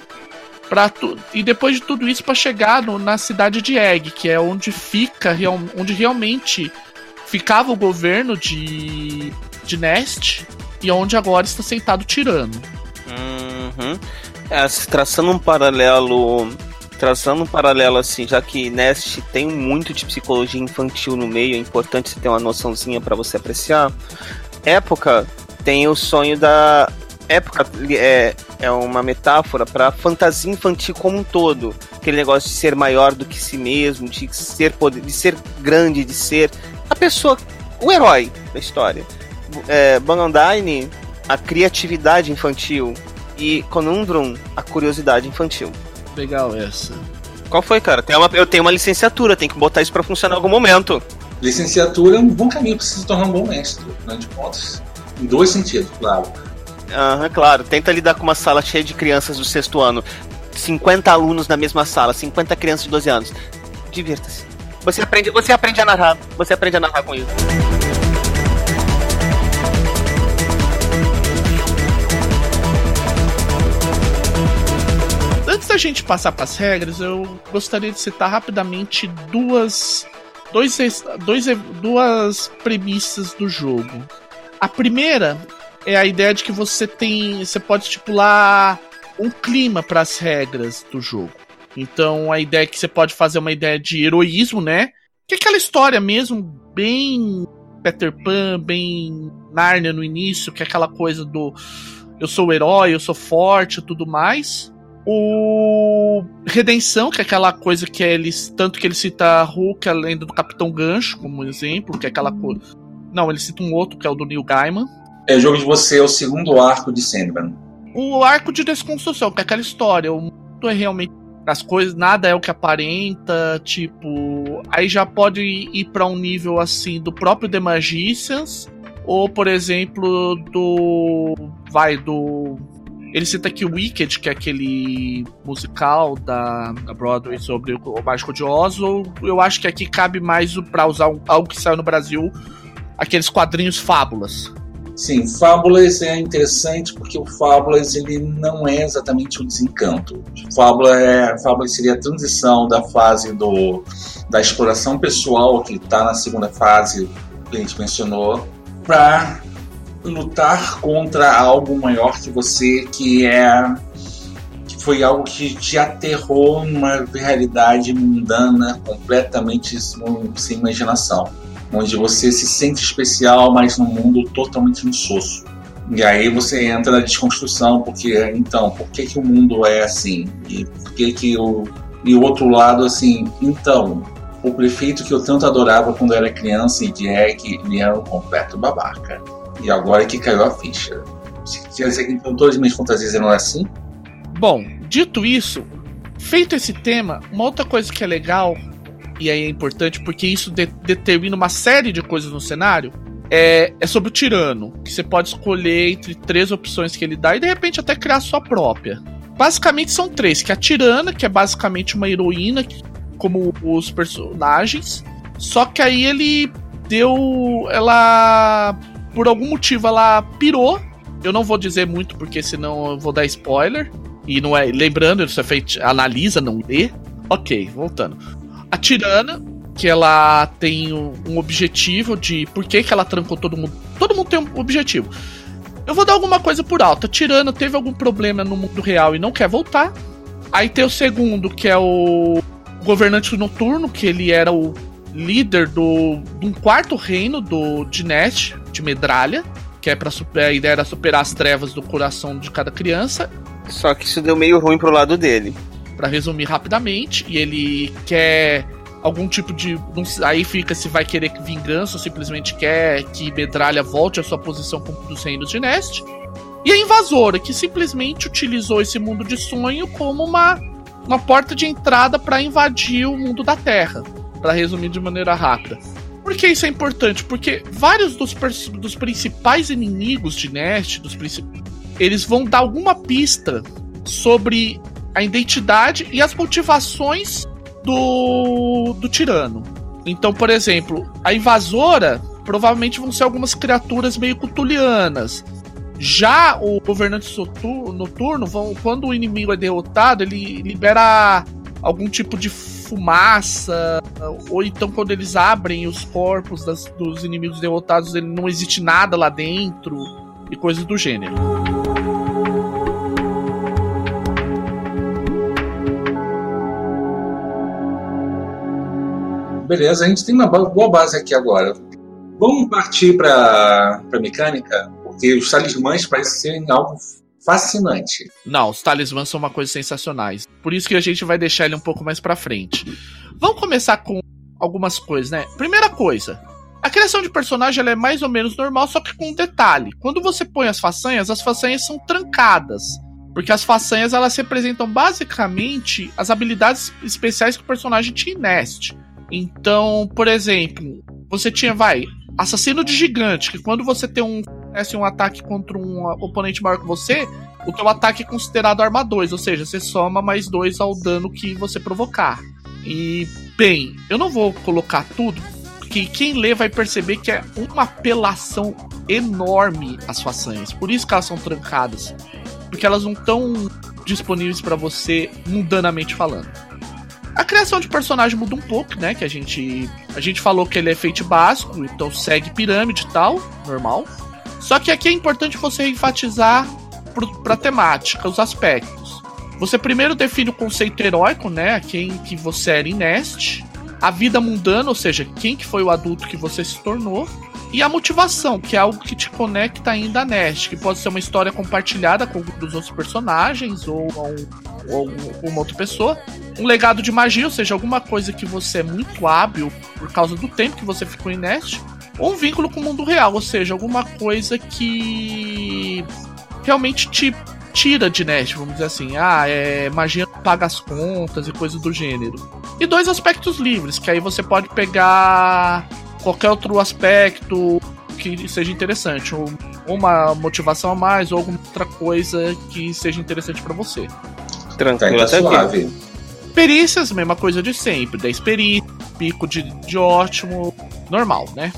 S2: Pra tu... E depois de tudo isso, para chegar no, na cidade de Egg, que é onde fica, real... onde realmente ficava o governo de, de Nest e onde agora está sentado tirando.
S3: Uhum. É, traçando um paralelo. Traçando um paralelo assim, já que Nest tem muito de psicologia infantil no meio, é importante você ter uma noçãozinha para você apreciar. Época tem o sonho da época é, é uma metáfora para fantasia infantil como um todo. Aquele negócio de ser maior do que si mesmo, de ser poder, de ser grande, de ser a pessoa, o herói da história. É, Bangandine, a criatividade infantil e Conundrum, a curiosidade infantil.
S2: Legal essa.
S3: Qual foi, cara? Tem uma, eu tenho uma licenciatura, tem que botar isso para funcionar em algum momento.
S1: Licenciatura é um bom caminho para se tornar um bom mestre, né, de contas. Em dois sentidos, claro
S3: Aham, claro. Tenta lidar com uma sala cheia de crianças do sexto ano. 50 alunos na mesma sala, 50 crianças de 12 anos. Divirta-se. Você aprende, você aprende a narrar. Você aprende a narrar com isso.
S2: Antes da gente passar para as regras, eu gostaria de citar rapidamente duas dois, dois, duas premissas do jogo. A primeira é a ideia de que você tem. Você pode estipular um clima para as regras do jogo. Então a ideia é que você pode fazer uma ideia de heroísmo, né? Que é aquela história mesmo, bem Peter Pan, bem Narnia no início, que é aquela coisa do eu sou o herói, eu sou forte e tudo mais. O Redenção, que é aquela coisa que ele. Tanto que ele cita Hulk, a lenda do Capitão Gancho, como exemplo, que é aquela coisa. Não, ele cita um outro, que é o do Neil Gaiman.
S1: É o jogo de você, é o segundo arco de Sandman.
S2: O arco de desconstrução, que é aquela história. O mundo é realmente. As coisas, nada é o que aparenta, tipo. Aí já pode ir para um nível assim do próprio The Magicians, ou por exemplo, do. Vai, do ele cita aqui o Wicked, que é aquele musical da, da Broadway sobre o Mágico de Oz, eu acho que aqui cabe mais para usar algo que saiu no Brasil, aqueles quadrinhos Fábulas.
S1: Sim, Fábulas é interessante porque o Fábulas ele não é exatamente o desencanto. Fábula é, Fábulas seria a transição da fase do, da exploração pessoal, que está na segunda fase que a gente mencionou, para lutar contra algo maior que você, que é que foi algo que te aterrou numa realidade mundana completamente sem imaginação, onde você se sente especial, mas num mundo totalmente insosso. E aí você entra na desconstrução, porque então, por que, que o mundo é assim? E por que que o e o outro lado assim, então, o prefeito que eu tanto adorava quando era criança e Jack, ele era um completo babaca. E agora é que caiu a ficha. Quer dizer que então todas as minhas fantasias eram assim?
S2: Bom, dito isso, feito esse tema, uma outra coisa que é legal, e aí é importante porque isso de determina uma série de coisas no cenário, é, é, sobre o tirano, que você pode escolher entre três opções que ele dá e de repente até criar sua própria. Basicamente são três, que é a tirana, que é basicamente uma heroína, como os personagens, só que aí ele deu. Ela por algum motivo ela pirou. Eu não vou dizer muito porque senão eu vou dar spoiler. E não é. Lembrando, isso é feito. Analisa, não lê. Ok, voltando. A tirana, que ela tem um objetivo de por que, que ela trancou todo mundo. Todo mundo tem um objetivo. Eu vou dar alguma coisa por alto. Tirana teve algum problema no mundo real e não quer voltar. Aí tem o segundo, que é o governante noturno, que ele era o líder do, de um quarto reino do Dinesh, de Medralha, que é para a ideia era superar as trevas do coração de cada criança.
S3: Só que isso deu meio ruim pro lado dele.
S2: Para resumir rapidamente, e ele quer algum tipo de. Aí fica se vai querer vingança ou simplesmente quer que Medralha volte à sua posição dos reinos de Nest. E a invasora, que simplesmente utilizou esse mundo de sonho como uma, uma porta de entrada para invadir o mundo da Terra para resumir de maneira rápida. Por que isso é importante? Porque vários dos, dos principais inimigos de Nest, dos eles vão dar alguma pista sobre a identidade e as motivações do, do tirano. Então, por exemplo, a invasora provavelmente vão ser algumas criaturas meio cutulianas. Já o governante noturno, vão, quando o inimigo é derrotado, ele libera algum tipo de fumaça, ou então quando eles abrem os corpos das, dos inimigos derrotados, ele não existe nada lá dentro e coisas do gênero.
S1: Beleza, a gente tem uma boa base aqui agora. Vamos partir para a mecânica, porque os talismãs parecem algo fascinante.
S2: Não, os talismãs são uma coisa sensacionais. Por isso que a gente vai deixar ele um pouco mais pra frente. Vamos começar com algumas coisas, né? Primeira coisa. A criação de personagem é mais ou menos normal, só que com um detalhe. Quando você põe as façanhas, as façanhas são trancadas. Porque as façanhas elas representam basicamente as habilidades especiais que o personagem tinha em. Então, por exemplo, você tinha, vai, assassino de gigante, que quando você tem um acontece um ataque contra um oponente maior que você, o teu ataque é considerado arma 2, ou seja, você soma mais 2 ao dano que você provocar. E, bem, eu não vou colocar tudo, porque quem lê vai perceber que é uma apelação enorme as façanhas. Por isso que elas são trancadas. Porque elas não estão disponíveis para você mundanamente falando. A criação de personagem muda um pouco, né? Que a gente. A gente falou que ele é feito básico, então segue pirâmide e tal, normal. Só que aqui é importante você enfatizar para a temática, os aspectos. Você primeiro define o conceito heróico, né? Quem que você era em Nest. A vida mundana, ou seja, quem que foi o adulto que você se tornou. E a motivação, que é algo que te conecta ainda a Nest, que pode ser uma história compartilhada com os outros personagens ou, ou, ou uma outra pessoa. Um legado de magia, ou seja, alguma coisa que você é muito hábil por causa do tempo que você ficou em Nest. Ou um vínculo com o mundo real, ou seja, alguma coisa que realmente te tira de Nest, vamos dizer assim. Ah, é magia paga as contas e coisas do gênero. E dois aspectos livres, que aí você pode pegar qualquer outro aspecto que seja interessante, ou uma motivação a mais, ou alguma outra coisa que seja interessante para você.
S1: Tranquilo, tá, suave.
S2: Perícias, mesma coisa de sempre. 10 perícias, pico de, de ótimo, normal, né?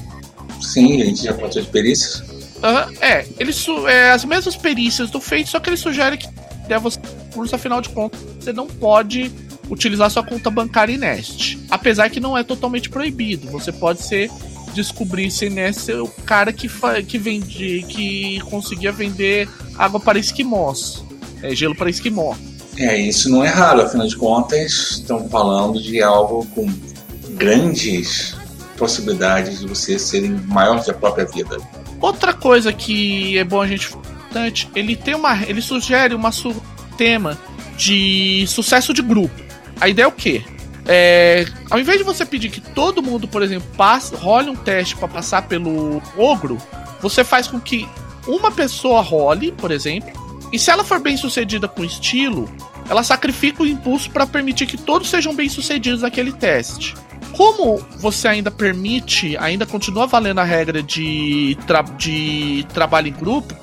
S1: Sim, a gente já contou de perícias.
S2: Uh, é, eles é as mesmas perícias do feito, só que ele sugere que é você curso, afinal de contas, você não pode utilizar sua conta bancária em Nest. Apesar que não é totalmente proibido. Você pode ser descobrir se Nest é o cara que, que vende. que conseguia vender água para esquimós. É, gelo para esquimó.
S1: É, isso não é raro, afinal de contas, estamos falando de algo com grandes possibilidades de você serem maior que a própria vida.
S2: Outra coisa que é bom a gente importante, ele tem uma, ele sugere uma su tema de sucesso de grupo. A ideia é o quê? É, ao invés de você pedir que todo mundo, por exemplo, passe, role um teste para passar pelo ogro, você faz com que uma pessoa role, por exemplo, e se ela for bem sucedida com estilo, ela sacrifica o impulso para permitir que todos sejam bem sucedidos naquele teste. Como você ainda permite, ainda continua valendo a regra de, tra de trabalho em grupo,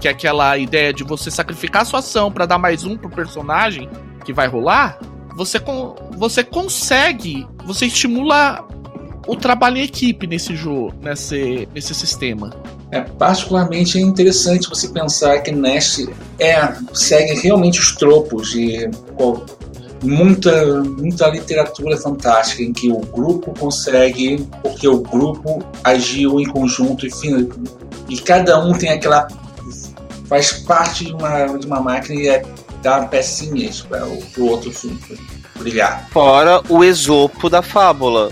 S2: que é aquela ideia de você sacrificar sua ação para dar mais um pro personagem que vai rolar, você, con você consegue, você estimula o trabalho em equipe nesse jogo, nesse, nesse sistema.
S1: É particularmente interessante você pensar que Nest é, segue realmente os tropos de muita, muita literatura fantástica em que o grupo consegue, porque o grupo agiu em conjunto e, e cada um tem aquela. faz parte de uma, de uma máquina e é, dá pecinhas para o outro brilhar.
S3: Fora o esopo da fábula,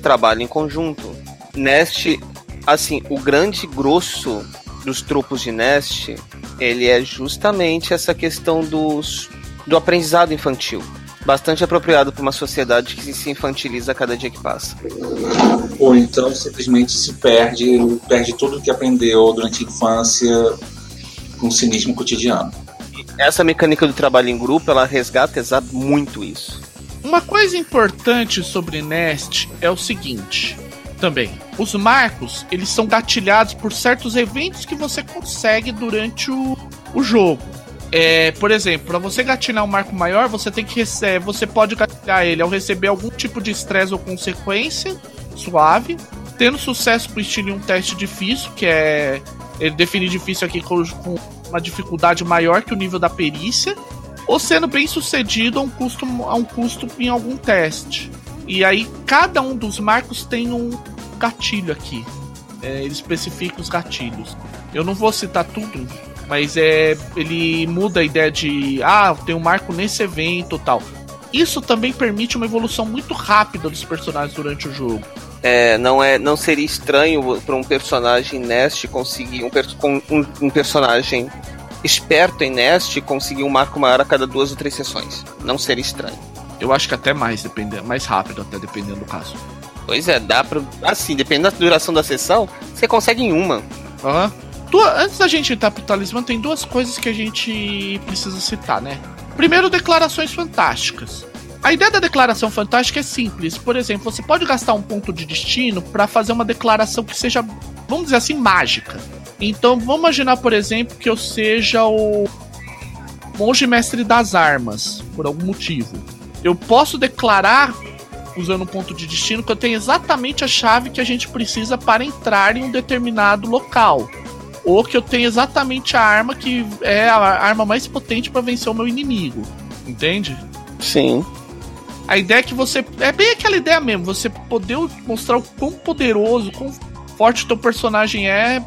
S3: trabalho em conjunto. Nest, assim, o grande grosso dos tropos de Nest, ele é justamente essa questão dos, do aprendizado infantil bastante apropriado para uma sociedade que se infantiliza a cada dia que passa.
S1: Ou então simplesmente se perde, perde tudo o que aprendeu durante a infância com cinismo cotidiano.
S3: Essa mecânica do trabalho em grupo, ela resgata muito isso.
S2: Uma coisa importante sobre Nest é o seguinte, também. Os marcos, eles são gatilhados por certos eventos que você consegue durante o, o jogo. É, por exemplo, para você gatilhar um marco maior, você tem que receber, você pode gatilhar ele ao receber algum tipo de estresse ou consequência suave, tendo sucesso com estilo em um teste difícil, que é ele difícil aqui com, com uma dificuldade maior que o nível da perícia, ou sendo bem sucedido a um custo, a um custo em algum teste. E aí cada um dos marcos tem um gatilho aqui. É, ele especifica os gatilhos. Eu não vou citar tudo, mas é ele muda a ideia de ah, tem um marco nesse evento tal. Isso também permite uma evolução muito rápida dos personagens durante o jogo.
S3: É, não é, não seria estranho para um personagem Nest conseguir um, um, um personagem esperto em Nest conseguir um marco maior a cada duas ou três sessões. Não seria estranho.
S2: Eu acho que até mais, dependendo, mais rápido até dependendo do caso.
S3: Pois é, dá pra. Assim, dependendo da duração da sessão, você consegue em uma.
S2: Aham. Uhum antes da gente entrar pro talismã, tem duas coisas que a gente precisa citar, né? Primeiro, declarações fantásticas. A ideia da declaração fantástica é simples. Por exemplo, você pode gastar um ponto de destino para fazer uma declaração que seja, vamos dizer assim, mágica. Então, vamos imaginar, por exemplo, que eu seja o monge mestre das armas, por algum motivo. Eu posso declarar, usando um ponto de destino, que eu tenho exatamente a chave que a gente precisa para entrar em um determinado local ou que eu tenho exatamente a arma que é a arma mais potente para vencer o meu inimigo. Entende?
S3: Sim.
S2: A ideia é que você. É bem aquela ideia mesmo, você poder mostrar o quão poderoso, quão forte teu personagem é,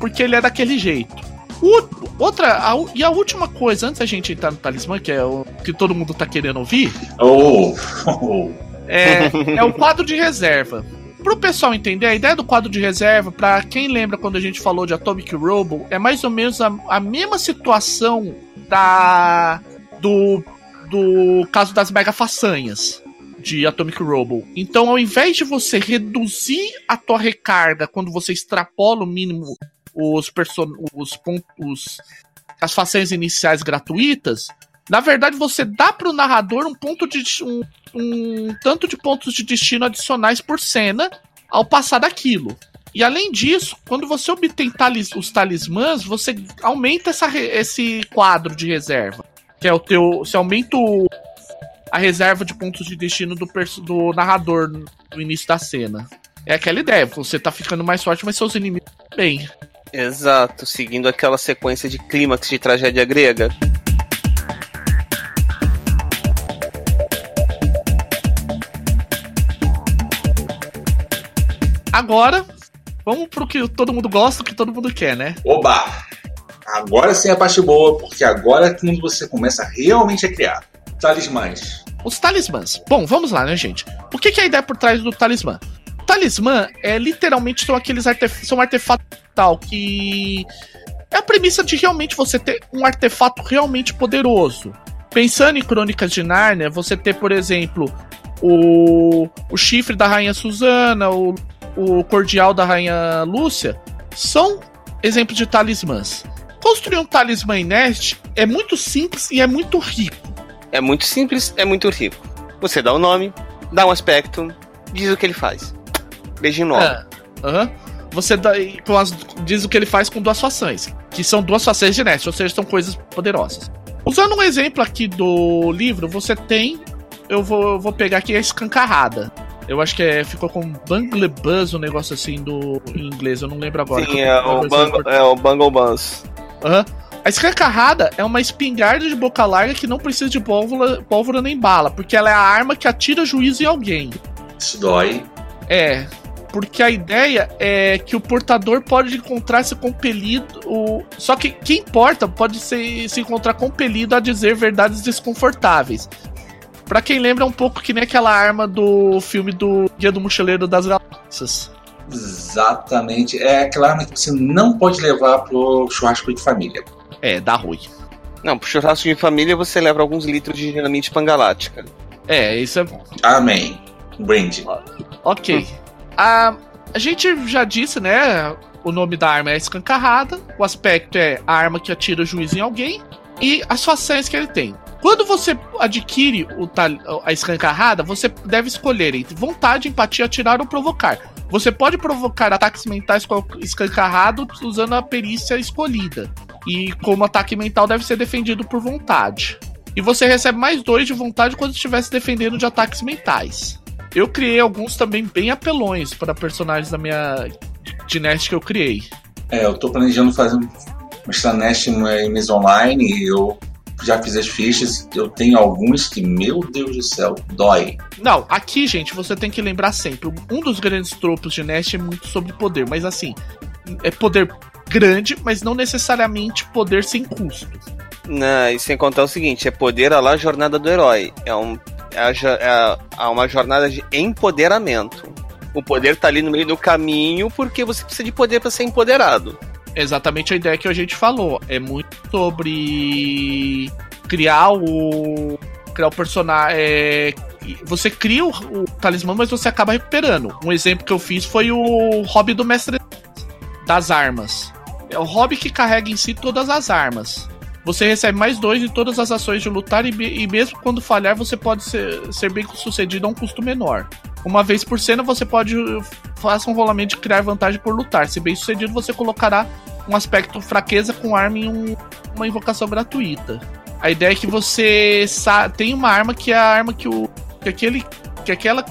S2: porque ele é daquele jeito. O, outra, a, e a última coisa, antes da gente entrar no talismã, que é o que todo mundo tá querendo ouvir.
S1: Oh, oh.
S2: É, é o quadro de reserva. Pro pessoal entender, a ideia do quadro de reserva, para quem lembra quando a gente falou de Atomic Robo, é mais ou menos a, a mesma situação da do, do caso das mega façanhas de Atomic Robo. Então, ao invés de você reduzir a tua recarga quando você extrapola o mínimo os, os pontos as façanhas iniciais gratuitas, na verdade você dá para o narrador um ponto de um, um tanto de pontos de destino adicionais por cena ao passar daquilo. E além disso, quando você obtém talis, os talismãs, você aumenta essa, esse quadro de reserva. Que é o teu. Você aumenta o, a reserva de pontos de destino do, do narrador no início da cena. É aquela ideia, você tá ficando mais forte, mas seus inimigos bem.
S3: Exato, seguindo aquela sequência de clímax de tragédia grega.
S2: Agora, vamos pro que todo mundo gosta, o que todo mundo quer, né?
S1: Oba! Agora sim é a parte boa, porque agora é quando você começa realmente a criar. Talismãs.
S2: Os talismãs. Bom, vamos lá, né, gente? O que, é a ideia por trás do talismã? talismã é literalmente são aqueles artef são artefatos tal que é a premissa de realmente você ter um artefato realmente poderoso. Pensando em Crônicas de Nárnia, você ter, por exemplo, o, o chifre da Rainha Susana, o, o cordial da Rainha Lúcia, são exemplos de talismãs. Construir um talismã Nest é muito simples e é muito rico.
S3: É muito simples, é muito rico. Você dá o um nome, dá um aspecto, diz o que ele faz. Beijinho no é.
S2: Uhum. Você dá, as, diz o que ele faz com duas fações, que são duas fações de Nest, ou seja, são coisas poderosas. Usando um exemplo aqui do livro, você tem. Eu vou, eu vou pegar aqui a escancarrada. Eu acho que é, ficou com Bungle Buzz, um negócio assim do, em inglês, eu não lembro agora.
S3: Sim, é o, Bungle, é o Bungle Buzz.
S2: Uhum. A escancarrada é uma espingarda de boca larga que não precisa de pólvora, pólvora nem bala, porque ela é a arma que atira juízo em alguém.
S1: Isso dói.
S2: É, porque a ideia é que o portador pode encontrar-se compelido. O... Só que quem porta pode se, se encontrar compelido a dizer verdades desconfortáveis. Pra quem lembra, é um pouco que nem aquela arma do filme do Guia do Mochileiro das Galáxias.
S1: Exatamente. É aquela arma que você não pode levar pro churrasco de família.
S2: É, dá ruim.
S3: Não, pro churrasco de família você leva alguns litros de dinamite pangalática.
S2: É, isso é.
S1: Amém. Brinde.
S2: Ok. Hum. A, a gente já disse, né? O nome da arma é escancarrada, o aspecto é a arma que atira juízo em alguém e as façanhas que ele tem. Quando você adquire o a escancarrada, você deve escolher entre vontade, empatia, atirar ou provocar. Você pode provocar ataques mentais com escancarrado usando a perícia escolhida. E como ataque mental deve ser defendido por vontade. E você recebe mais dois de vontade quando estiver se defendendo de ataques mentais. Eu criei alguns também bem apelões para personagens da minha de Nest que eu criei.
S1: É, eu tô planejando fazer um Nest em mesa online e eu já fiz as fichas, eu tenho alguns que, meu Deus do céu, dói.
S2: Não, aqui, gente, você tem que lembrar sempre, um dos grandes tropos de Nest é muito sobre poder, mas assim, é poder grande, mas não necessariamente poder sem custo.
S3: Não, e sem contar o seguinte, é poder a lá jornada do herói. É um é, é, é uma jornada de empoderamento. O poder tá ali no meio do caminho porque você precisa de poder para ser empoderado.
S2: Exatamente a ideia que a gente falou. É muito sobre criar o. criar o personagem. É, você cria o, o, talismã, mas você acaba recuperando. Um exemplo que eu fiz foi o hobby do mestre das armas. É o hobby que carrega em si todas as armas. Você recebe mais dois em todas as ações de lutar e, e mesmo quando falhar, você pode ser, ser bem sucedido a um custo menor. Uma vez por cena, você pode fazer um rolamento de criar vantagem por lutar. Se bem sucedido, você colocará um aspecto fraqueza com arma em um, uma invocação gratuita. A ideia é que você tem uma arma que é a arma que, o, que, aquele, que, aquela,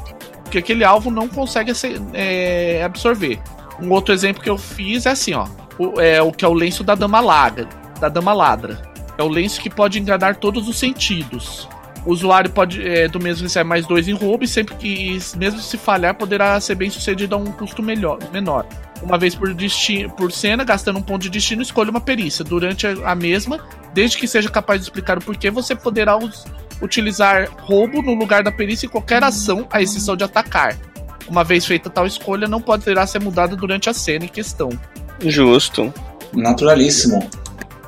S2: que aquele alvo não consegue é, absorver. Um outro exemplo que eu fiz é assim, ó. O, é, o que é o lenço da Dama Laga da Dama Ladra. É o lenço que pode enganar todos os sentidos. O usuário pode é, do mesmo receber mais dois em roubo e sempre que, mesmo se falhar, poderá ser bem sucedido a um custo melhor, menor. Uma vez por, destino, por cena, gastando um ponto de destino, escolha uma perícia. Durante a, a mesma, desde que seja capaz de explicar o porquê, você poderá us, utilizar roubo no lugar da perícia em qualquer ação, à exceção de atacar. Uma vez feita tal escolha, não poderá ser mudada durante a cena em questão.
S3: Justo.
S1: Naturalíssimo.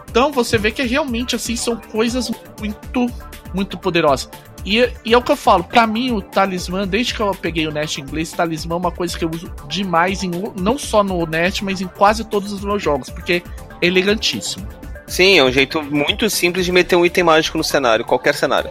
S2: Então você vê que realmente assim são coisas muito, muito poderosas. E, e é o que eu falo, pra mim o talismã, desde que eu peguei o Nest em inglês, talismã é uma coisa que eu uso demais, em, não só no Nest, mas em quase todos os meus jogos, porque é elegantíssimo.
S3: Sim, é um jeito muito simples de meter um item mágico no cenário, qualquer cenário.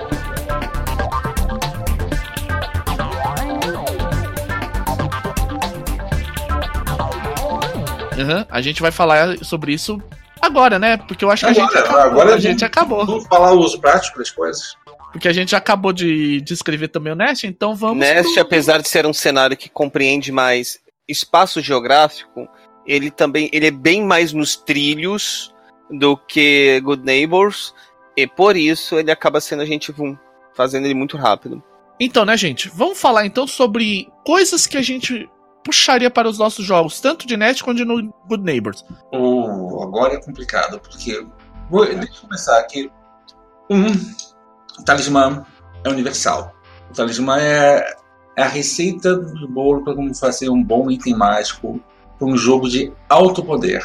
S2: Uhum, a gente vai falar sobre isso agora, né? Porque eu acho que
S1: Agora,
S2: a gente acabou.
S1: agora
S2: a gente acabou.
S1: Vamos falar o uso prático das coisas.
S2: Porque a gente acabou de descrever também o Nest, então vamos.
S3: Nest,
S2: pro-
S3: apesar de ser um cenário que compreende mais espaço geográfico, ele também ele é bem mais nos trilhos do que Good Neighbors, e por isso ele acaba sendo a gente vum, fazendo ele muito rápido.
S2: Então, né, gente? Vamos falar então sobre coisas que a gente puxaria para os nossos jogos, tanto de Nest quanto de no Good Neighbors.
S1: Oh, agora é complicado, porque. Vou, deixa eu começar aqui. Um, o talismã é universal. O talismã é, é a receita do bolo para como fazer um bom item mágico para um jogo de alto poder.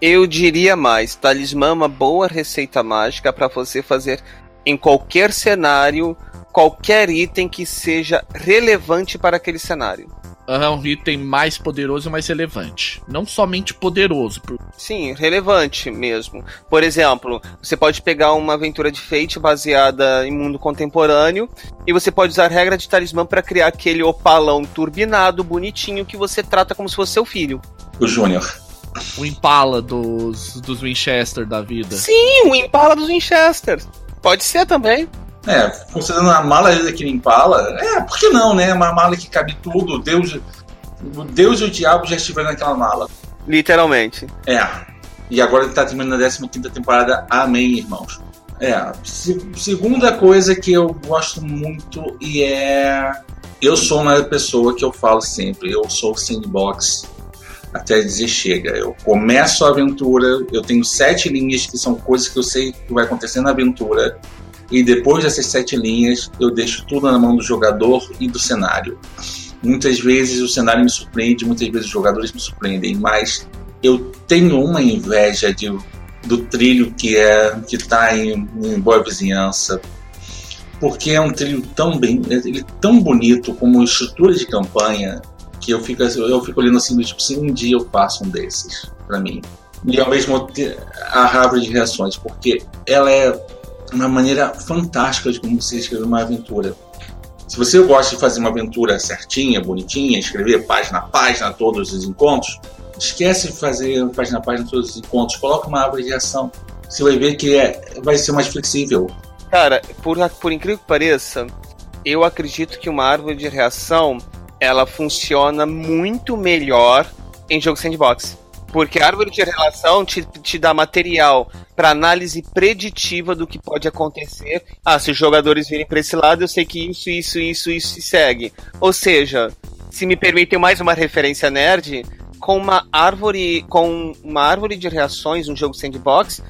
S3: Eu diria mais, talismã é uma boa receita mágica para você fazer em qualquer cenário, qualquer item que seja relevante para aquele cenário.
S2: É um item mais poderoso e mais relevante. Não somente poderoso. por-
S3: Sim, relevante mesmo. Por exemplo, você pode pegar uma aventura de Fate baseada em mundo contemporâneo e você pode usar a regra de talismã para criar aquele opalão turbinado, bonitinho, que você trata como se fosse seu filho.
S1: O Júnior.
S2: O Impala dos, dos Winchester da vida.
S3: Sim, o Impala dos Winchester. Pode ser também.
S1: É, considerando a mala daquele Impala, é, por que não, né? Uma mala que cabe tudo. Deus, o Deus e o diabo já estiveram naquela mala.
S3: Literalmente.
S1: É. E agora ele tá terminando a 15 temporada. Amém, irmãos. É. se- segunda coisa que eu gosto muito e é. Eu sou uma pessoa que eu falo sempre, eu sou sandbox até dizer chega. Eu começo a aventura, eu tenho sete linhas que são coisas que eu sei que vai acontecer na aventura. E depois dessas sete linhas, eu deixo tudo na mão do jogador e do cenário. Muitas vezes o cenário me surpreende, muitas vezes os jogadores me surpreendem, mas eu tenho uma inveja de, do trilho que é que está em, em Boa Vizinhança, porque é um trilho tão bem, ele é tão bonito como estrutura de campanha que eu fico eu fico olhando assim, tipo, se um dia eu faço um desses para mim. E ao mesmo tempo a árvore de reações, porque ela é uma maneira fantástica de como você escrever uma aventura. Se você gosta de fazer uma aventura certinha, bonitinha, escrever página a página todos os encontros, esquece de fazer página a página todos os encontros, coloca uma árvore de ação. Você vai ver que é, vai ser mais flexível.
S3: Cara, por, por incrível que pareça, eu acredito que uma árvore de reação ela funciona muito melhor em jogo sandbox. Porque a árvore de relação te, te dá material para análise preditiva do que pode acontecer. Ah, se os jogadores virem para esse lado, eu sei que isso, isso, isso, isso se segue. Ou seja, se me permitem mais uma referência nerd, com uma árvore, com uma árvore de reações, um jogo sandbox,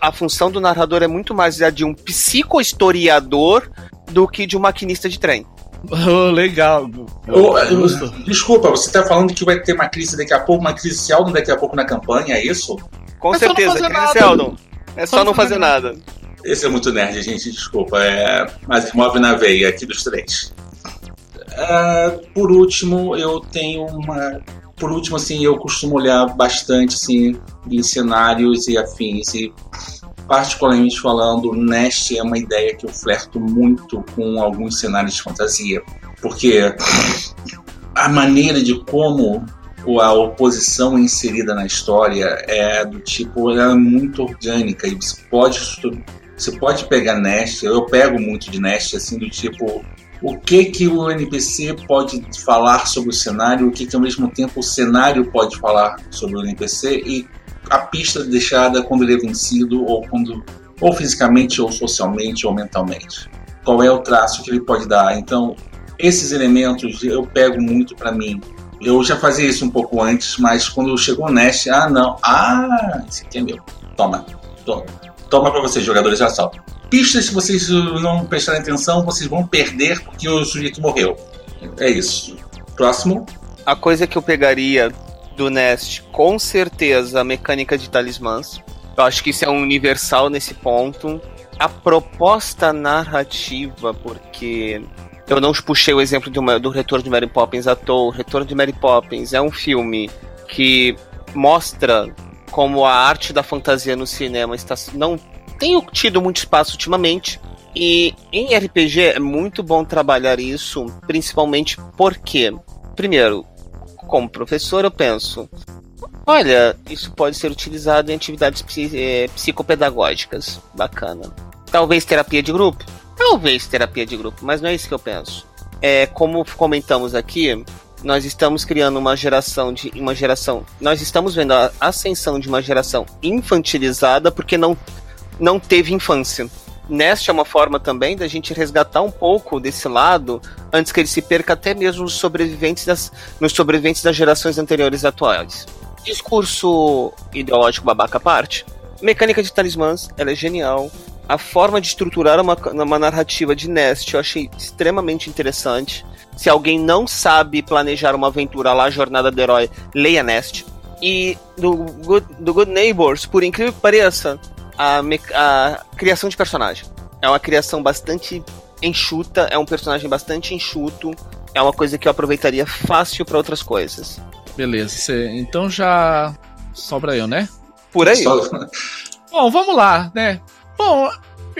S3: a função do narrador é muito mais a de um psicohistoriador do que de um maquinista de trem.
S2: Oh, legal. Justo.
S1: desculpa, você está falando que vai ter uma crise daqui a pouco, uma crise Sheldon daqui a pouco na campanha, é isso?
S3: Com
S2: É
S3: certeza,
S2: nada.
S3: Sheldon. É só não fazer nada.
S1: Esse é muito nerd, gente, desculpa. É, mas move na veia aqui dos três. Ah, por último, eu tenho uma. Por último, assim, eu costumo olhar bastante assim, em cenários e afins. E, particularmente falando, Nest é uma ideia que eu flerto muito com alguns cenários de fantasia. Porque a maneira de como a oposição é inserida na história é do tipo, ela é muito orgânica e você pode você pode pegar Nest, eu pego muito de Nest, assim, do tipo, o que que o NPC pode falar sobre o cenário, o que que ao mesmo tempo o cenário pode falar sobre o NPC e a pista deixada quando ele é vencido ou quando ou fisicamente ou socialmente ou mentalmente. qual é o traço que ele pode dar. Então, esses elementos eu pego muito para mim. Eu já fazia isso um pouco antes, mas quando chegou o Nest, ah, não, ah, esse aqui é meu. Toma, toma. Toma para vocês, jogadores de assalto. Pistas, se vocês não prestarem atenção, vocês vão perder porque o sujeito morreu. É isso. Próximo.
S3: A coisa que eu pegaria do Nest, com certeza, a mecânica de talismãs. Eu acho que isso é um universal nesse ponto. A proposta narrativa, porque eu não puxei o exemplo do, do Retorno de Mary Poppins à toa. O Retorno de Mary Poppins é um filme que mostra como a arte da fantasia no cinema está não tem tido muito espaço ultimamente. E em RPG é muito bom trabalhar isso, principalmente porque, primeiro, como professor, eu penso: olha, isso pode ser utilizado em atividades é, psicopedagógicas. Bacana. Talvez terapia de grupo? Talvez terapia de grupo, mas não é isso que eu penso. É, como comentamos aqui, nós estamos criando uma geração de uma geração. Nós estamos vendo a ascensão de uma geração infantilizada porque não, não teve infância. Nesta é uma forma também da gente resgatar um pouco desse lado antes que ele se perca até mesmo nos sobreviventes das, nos sobreviventes das gerações anteriores atuais. Discurso ideológico babaca à parte. Mecânica de talismãs, ela é genial. A forma de estruturar uma, uma narrativa de Nest eu achei extremamente interessante. Se alguém não sabe planejar uma aventura lá, Jornada do Herói, leia Nest. E do Good, do Good Neighbors, por incrível que pareça, a, a criação de personagem. É uma criação bastante enxuta, é um personagem bastante enxuto. É uma coisa que eu aproveitaria fácil para outras coisas.
S2: Beleza, então já sobra eu, né?
S3: Por aí.
S2: Bom, vamos lá, né? Bom,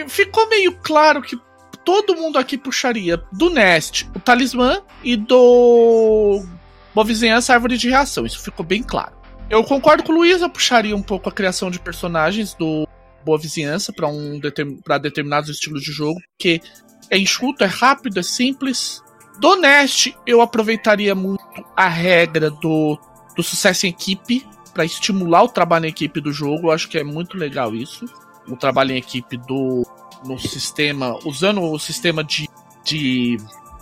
S2: ficou meio claro que todo mundo aqui puxaria do Nest o talismã e do Boa Vizinhança Árvore de Reação. Isso ficou bem claro. Eu concordo com o Luiz, eu puxaria um pouco a criação de personagens do Boa Vizinhança para um para determinados estilos de jogo, que é enxuto, é rápido, é simples. Do Nest, eu aproveitaria muito a regra do, do sucesso em equipe para estimular o trabalho em equipe do jogo. Eu acho que é muito legal isso. O trabalho em equipe do no sistema, usando o sistema de, de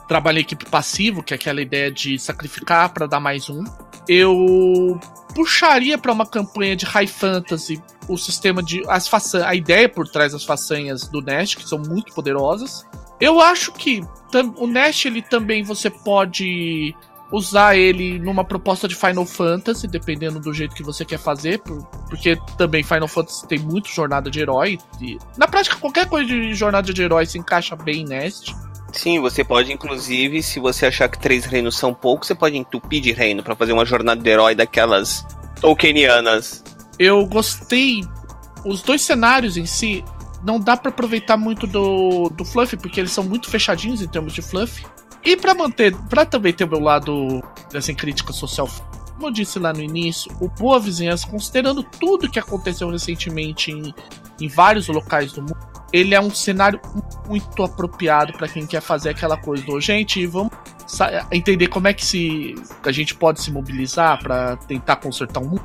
S2: trabalho em equipe passivo, que é aquela ideia de sacrificar para dar mais um. Eu puxaria para uma campanha de high fantasy o sistema de as façanhas, a ideia por trás das façanhas do Nest, que são muito poderosas. Eu acho que o Nest ele também você pode usar ele numa proposta de Final Fantasy, dependendo do jeito que você quer fazer, porque também Final Fantasy tem muito jornada de herói. E, na prática, qualquer coisa de jornada de herói se encaixa bem Nest.
S3: Sim, você pode, inclusive, se você achar que três reinos são poucos, você pode entupir de reino para fazer uma jornada de herói daquelas Tolkienianas.
S2: Eu gostei. Os dois cenários em si não dá para aproveitar muito do, do fluff, porque eles são muito fechadinhos em termos de fluff. E para manter, para também ter o meu lado dessa crítica social, como eu disse lá no início, o Boa Vizinhança, considerando tudo que aconteceu recentemente em, em vários locais do mundo, ele é um cenário muito apropriado para quem quer fazer aquela coisa do gente, vamos entender como é que se a gente pode se mobilizar para tentar consertar o mundo.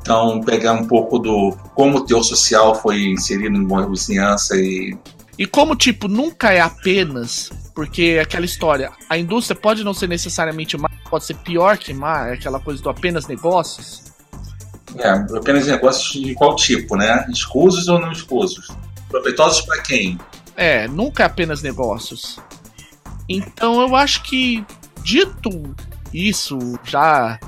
S1: Então, pegar um pouco do como o teu social foi inserido em boa vizinhança e
S2: e como tipo nunca é apenas porque aquela história, a indústria pode não ser necessariamente má, pode ser pior que má, é aquela coisa do apenas negócios.
S1: É, apenas negócios de qual tipo, né? Escusos ou não escusos? Proveitosos para quem?
S2: É, nunca é apenas negócios. Então eu acho que, dito isso, já.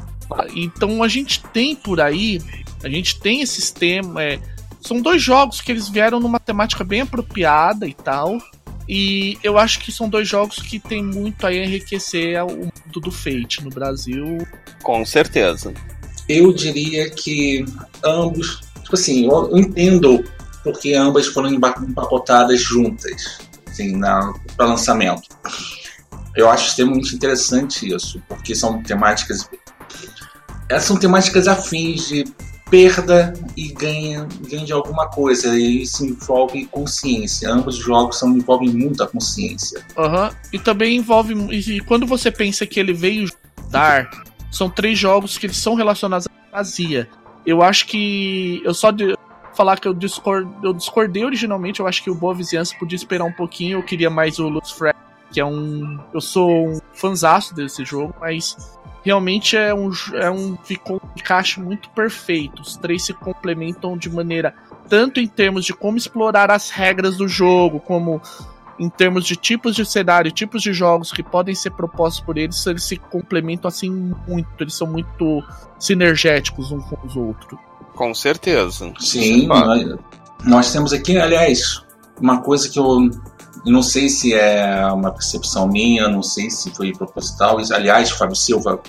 S2: Então a gente tem por aí, a gente tem esses temas. É, são dois jogos que eles vieram numa temática bem apropriada e tal. E eu acho que são dois jogos que tem muito a enriquecer o mundo do Fate no Brasil.
S3: Com certeza.
S1: Eu diria que ambos. Tipo assim, eu entendo porque ambas foram empacotadas juntas, assim, para lançamento. Eu acho extremamente interessante isso, porque são temáticas. Essas são temáticas afins de perda e ganha, ganha de alguma coisa. E isso envolve consciência. Ambos os jogos são, envolvem muito a consciência.
S2: Uhum. E também envolve. E quando você pensa que ele veio dar, são três jogos que são relacionados à fantasia. Eu acho que. Eu só de, falar que eu, discord, eu discordei originalmente. Eu acho que o Boa Vizinhança podia esperar um pouquinho. Eu queria mais o Lutz Fred, que é um. Eu sou um fanzaço desse jogo, mas realmente é um, é um ficou um encaixe muito perfeito. Os três se complementam de maneira tanto em termos de como explorar as regras do jogo, como em termos de tipos de cenário, tipos de jogos que podem ser propostos por eles, eles se complementam assim muito, eles são muito sinergéticos uns com os outros.
S3: Com certeza.
S1: Sim, nós, nós, temos aqui, aliás, uma coisa que eu não sei se é uma percepção minha, não sei se foi proposital. Aliás, Fábio Silva,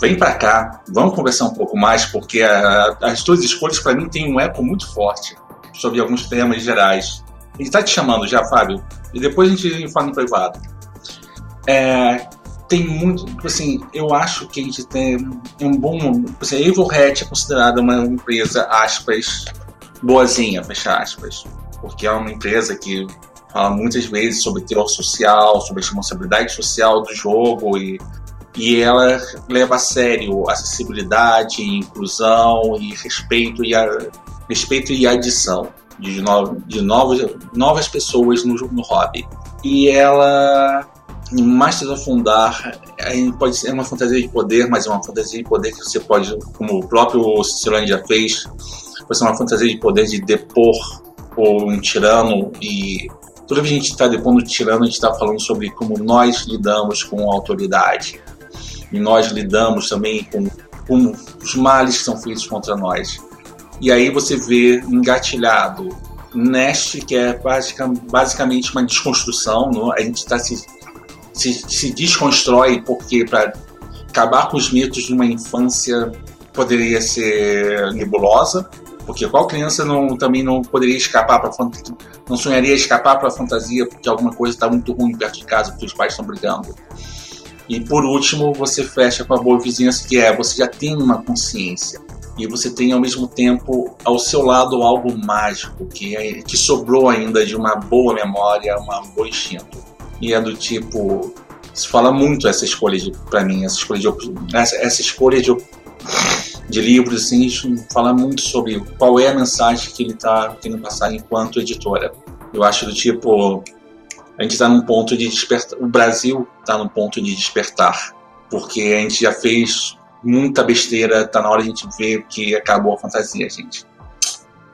S1: vem para cá, vamos conversar um pouco mais, porque a, as tuas escolhas para mim têm um eco muito forte sobre alguns temas gerais. Ele está te chamando já, Fábio, e depois a gente fala no privado. É, tem muito, tipo assim, eu acho que a gente tem um bom, tipo assim, a Evil Hat é considerada uma empresa, aspas, boazinha, fecha aspas, porque é uma empresa que fala muitas vezes sobre teor social, sobre responsabilidade social do jogo e, e ela leva a sério acessibilidade, inclusão e respeito e a, respeito e adição de, no, de novos, novas pessoas no, no hobby. E ela Masters of Fundar pode ser uma fantasia de poder, mas é uma fantasia de poder que você pode, como o próprio Cicilane já fez, pode ser uma fantasia de poder de depor um tirano e toda vez que a gente está depondo tirano, a gente está falando sobre como nós lidamos com a autoridade e nós lidamos também com, os males que são feitos contra nós. E aí você vê engatilhado Nest, que é basicamente uma desconstrução, não? a gente está se, se, se desconstrói porque para acabar com os mitos de uma infância poderia ser nebulosa, porque qual criança não, também não poderia escapar para não sonharia escapar para a fantasia porque alguma coisa está muito ruim perto de casa porque os pais estão brigando. E por último, você fecha com a boa vizinhança que é você já tem uma consciência e você tem ao mesmo tempo ao seu lado algo mágico que, é, que sobrou ainda de uma boa memória, uma boa instinto. E é do tipo. Se fala muito essa escolha para mim, essa escolha de essa, essa escolha de, de livros, assim, fala muito sobre qual é a mensagem que ele está querendo passar enquanto editora. Eu acho do tipo. A gente está num ponto de despertar. O Brasil está num ponto de despertar. Porque a gente já fez muita besteira, tá na hora de a gente ver que acabou a fantasia, gente.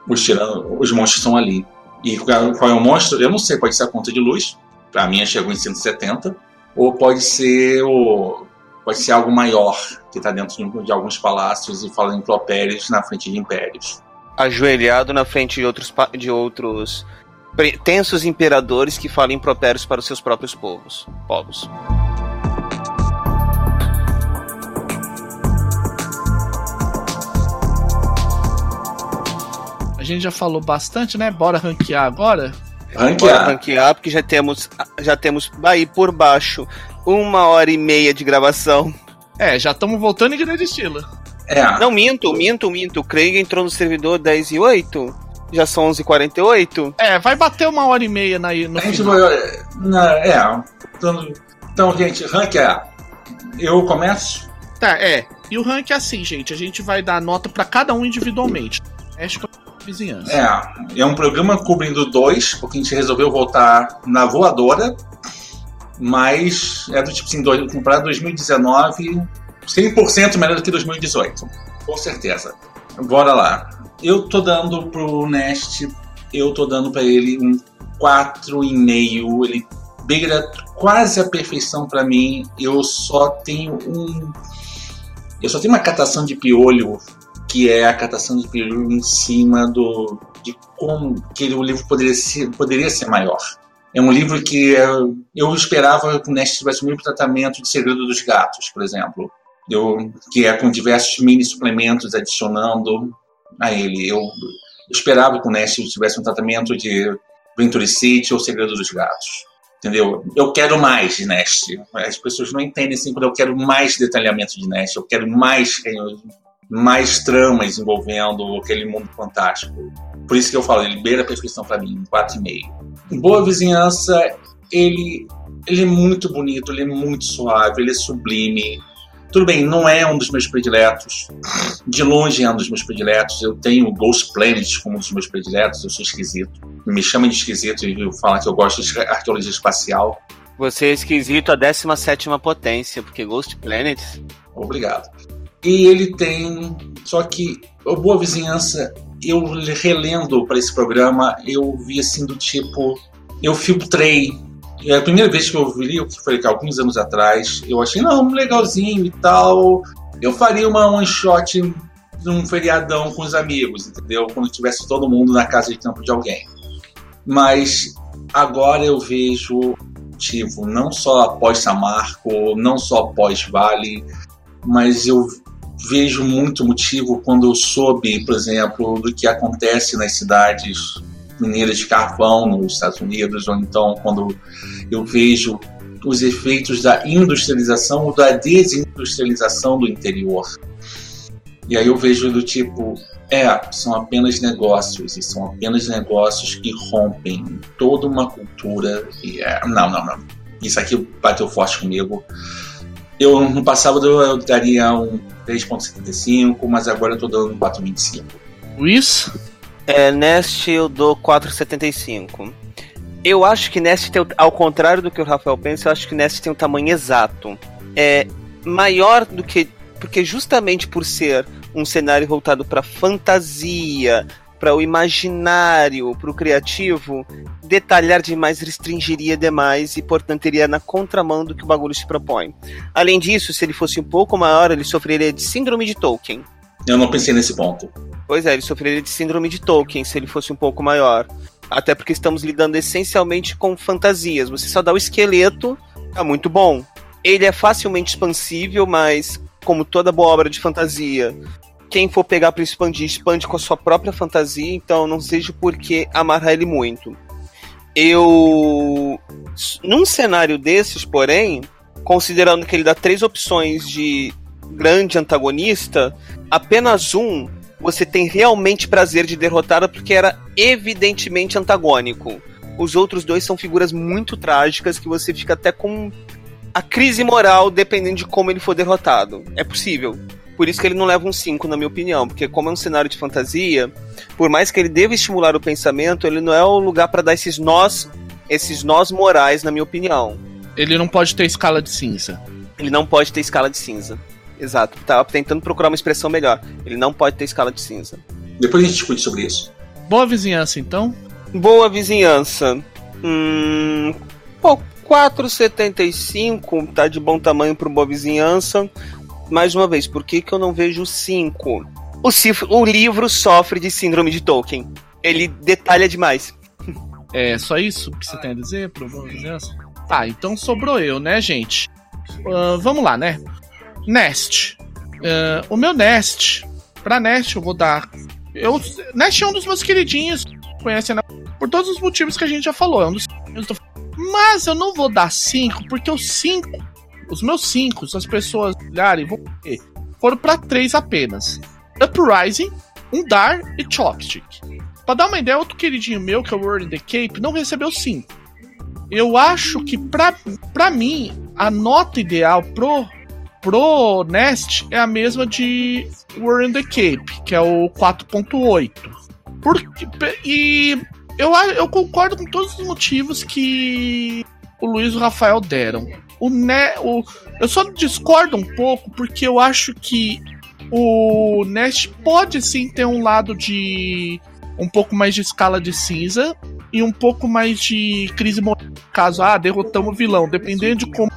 S1: Os, tirando, os monstros estão ali. E qual é o monstro? Eu não sei, pode ser a conta de luz. Pra mim chegou em 170. Ou pode ser o. Pode ser algo maior, que está dentro de, de, alguns palácios e fala impropérios na frente de impérios.
S3: Ajoelhado na frente de outros, de outros tensos imperadores que falam impropérios para os seus próprios povos. povos.
S2: A gente já falou bastante, né? Bora ranquear agora?
S3: Ranquear. Bora ranquear, porque já temos, já temos aí por baixo uma hora e meia de gravação.
S2: É, já estamos voltando em grande estilo.
S3: É. Não, minto, minto, minto. O Craig entrou no servidor 10 e 8. Já são 11h48.
S2: É, vai bater uma hora e meia na, no
S1: a gente vai, É, então, então, gente, ranquear. Eu começo?
S2: Tá, é. E o rank é assim, gente. A gente vai dar nota para cada um individualmente. Acho que vizinhança.
S1: É, é um programa cobrindo dois, porque a gente resolveu voltar na voadora, mas é do tipo assim, comparado 2019, 100% melhor do que 2018, com certeza. Bora lá. Eu tô dando pro Nest, eu tô dando para ele um 4,5, ele beira quase a perfeição para mim. Eu só tenho um eu só tenho uma catação de piolho que é a catação de peru em cima do de como que o livro poderia ser, poderia ser maior. É um livro que eu esperava que o Nest tivesse o mesmo tratamento de Segredo dos Gatos, por exemplo. Eu, que é com diversos mini suplementos adicionando a ele. Eu, eu esperava que o Nest tivesse um tratamento de Venture City ou Segredo dos Gatos. Entendeu? Eu quero mais de Nest. As pessoas não entendem assim quando eu quero mais detalhamento de Nest. Eu quero mais mais tramas envolvendo aquele mundo fantástico. Por isso que eu falo, ele beira a perfeição para mim, 4,5. Boa Vizinhança, ele, ele é muito bonito, ele é muito suave, ele é sublime. Tudo bem, não é um dos meus prediletos. De longe é um dos meus prediletos. Eu tenho Ghost Planet como um dos meus prediletos. Eu sou esquisito. Me chamem de esquisito e falar que eu gosto de arqueologia espacial.
S3: Você é esquisito a 17 potência, porque Ghost Planet.
S1: Obrigado. E ele tem. Só que a Boa Vizinhança, eu relendo para esse programa, eu vi assim do tipo. Eu filtrei é a primeira vez que eu vi, o que foi alguns anos atrás, eu achei, não, legalzinho e tal. Eu faria uma one shot num feriadão com os amigos, entendeu? Quando tivesse todo mundo na casa de campo de alguém. Mas agora eu vejo motivo, não só após Samarco, não só após Vale, mas eu vejo muito motivo quando eu soube, por exemplo, do que acontece nas cidades mineiras de carvão nos Estados Unidos, ou então quando eu vejo os efeitos da industrialização ou da desindustrialização do interior. E aí eu vejo do tipo, é, são apenas negócios, e são apenas negócios que rompem toda uma cultura. E é, não, não, não. Isso aqui bateu forte comigo. Eu no passado eu daria um 3.75, mas agora eu tô dando 4.25.
S2: Luiz?
S3: É, Nest eu dou 4,75. Eu acho que Nest tem, ao contrário do que o Rafael pensa, eu acho que Nest tem um tamanho exato. É maior do que. Porque justamente por ser um cenário voltado para fantasia, para o imaginário, para o criativo, detalhar demais restringiria demais e, portanto, iria na contramão do que o bagulho se propõe. Além disso, se ele fosse um pouco maior, ele sofreria de síndrome de Tolkien.
S1: Eu não pensei nesse ponto.
S3: Pois é, ele sofreria de síndrome de Tolkien se ele fosse um pouco maior. Até porque estamos lidando essencialmente com fantasias. Você só dá o esqueleto, é muito bom. Ele é facilmente expansível, mas como toda boa obra de fantasia, quem for pegar para expandir, expande com a sua própria fantasia, então não seja por que amarrar ele muito. Eu. Num cenário desses, porém, considerando que ele dá três opções de grande antagonista, apenas um você tem realmente prazer de derrotar porque era evidentemente antagônico. Os outros dois são figuras muito trágicas que você fica até com a crise moral dependendo de como ele for derrotado. É possível. Por isso que ele não leva um 5, na minha opinião, porque como é um cenário de fantasia, por mais que ele deva estimular o pensamento, ele não é o lugar para dar esses nós, esses nós morais, na minha opinião.
S2: Ele não pode ter escala de cinza.
S3: Ele não pode ter escala de cinza. Exato. Tava tentando procurar uma expressão melhor. Ele não pode ter escala de cinza.
S1: Depois a gente discute sobre isso.
S2: Boa vizinhança, então?
S3: Boa vizinhança. Hum. Pô, 4,75 tá de bom tamanho para boa vizinhança. Mais uma vez, por que, que eu não vejo 5? O, o livro sofre de síndrome de Tolkien. Ele detalha demais.
S2: É só isso que você tem a dizer pro Boa Vizinhança? Tá, então sobrou eu, né, gente? Uh, vamos lá, né? Nest. Uh, o meu Nest, pra Nest eu vou dar. Eu, Nest é um dos meus queridinhos, conhecem né? por todos os motivos que a gente já falou. É um dos, mas eu não vou dar 5, porque os 5, os meus 5, se as pessoas olharem, vão ver, foram para 3 apenas: Uprising, Undar e Chopstick. Pra dar uma ideia, outro queridinho meu, que é o World in the Cape, não recebeu 5. Eu acho que pra mim, a nota ideal pro pro Nest é a mesma de War in the Cape, que é o 4.8. Porque, e eu, eu concordo com todos os motivos que o Luiz e o Rafael deram. O, ne, o, eu só discordo um pouco porque eu acho que o Nest pode sim ter um lado de um pouco mais de escala de cinza e um pouco mais de crise moral. Caso, ah, derrotamos o vilão, dependendo de como.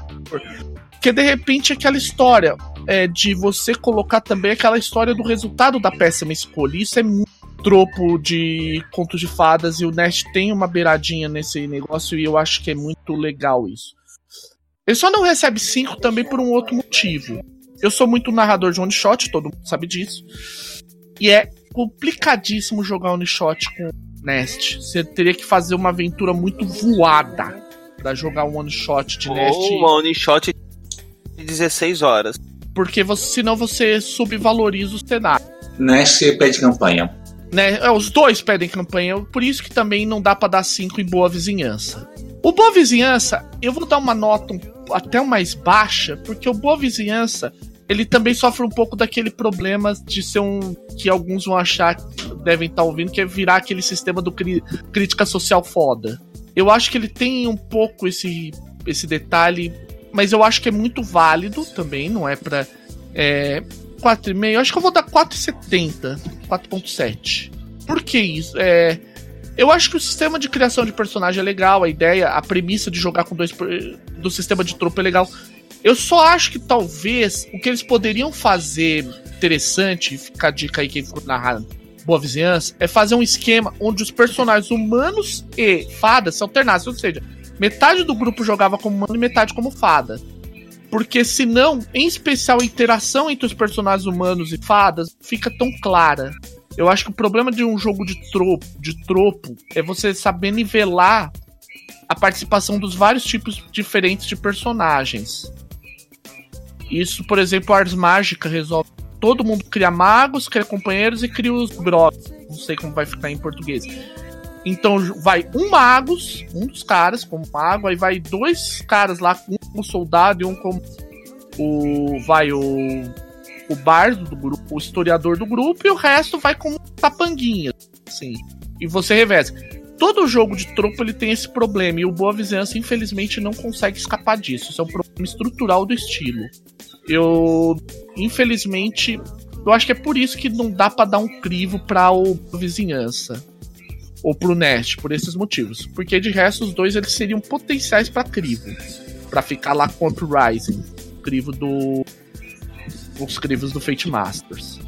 S2: Porque de repente aquela história é, de você colocar também aquela história do resultado da péssima escolha. Isso é muito tropo de contos de fadas e o Nest tem uma beiradinha nesse negócio e eu acho que é muito legal isso. Ele só não recebe 5 também por um outro motivo. Eu sou muito narrador de one shot, todo mundo sabe disso. E é complicadíssimo jogar one shot com Nest. Você teria que fazer uma aventura muito voada para jogar um one shot de
S3: Ou
S2: Nest.
S3: uma one shot de 16 horas.
S2: Porque você, senão você subvaloriza o cenário.
S1: Nest pede campanha.
S2: Né? É, os dois pedem campanha, por isso que também não dá para dar 5 em Boa Vizinhança. O Boa Vizinhança, eu vou dar uma nota um, até mais baixa, porque o Boa Vizinhança ele também sofre um pouco daquele problema de ser um. que alguns vão achar, devem estar tá ouvindo, que é virar aquele sistema do cri, crítica social foda. Eu acho que ele tem um pouco esse, esse detalhe, mas eu acho que é muito válido também, não é pra. É, 4,5, acho que eu vou dar 4,70, 4,7. Por que isso? É, eu acho que o sistema de criação de personagem é legal, a ideia, a premissa de jogar com dois. Do sistema de tropa é legal. Eu só acho que talvez o que eles poderiam fazer interessante, ficar a dica aí quem ficou narrando Boa Vizinhança, é fazer um esquema onde os personagens humanos e fadas se alternassem, ou seja, metade do grupo jogava como humano e metade como fada. Porque senão, em especial a interação entre os personagens humanos e fadas fica tão clara. Eu acho que o problema de um jogo de tropo, de tropo é você saber nivelar a participação dos vários tipos diferentes de personagens. Isso, por exemplo, Ars Mágica resolve. Todo mundo cria magos, cria companheiros e cria os brothers. Não sei como vai ficar em português. Então vai um magos, um dos caras como mago, aí vai dois caras lá, um como soldado e um como o vai o o bardo do grupo, o historiador do grupo e o resto vai como tapanguinha, assim. E você reveza. Todo jogo de tropa ele tem esse problema e o Boa Vizinhança infelizmente não consegue escapar disso. Isso é um problema estrutural do estilo. Eu, infelizmente, eu acho que é por isso que não dá para dar um crivo para o Vizinhança ou pro Nest, por esses motivos. Porque de resto os dois eles seriam potenciais para crivo, para ficar lá contra o Rising, crivo do os crivos do Fate Masters.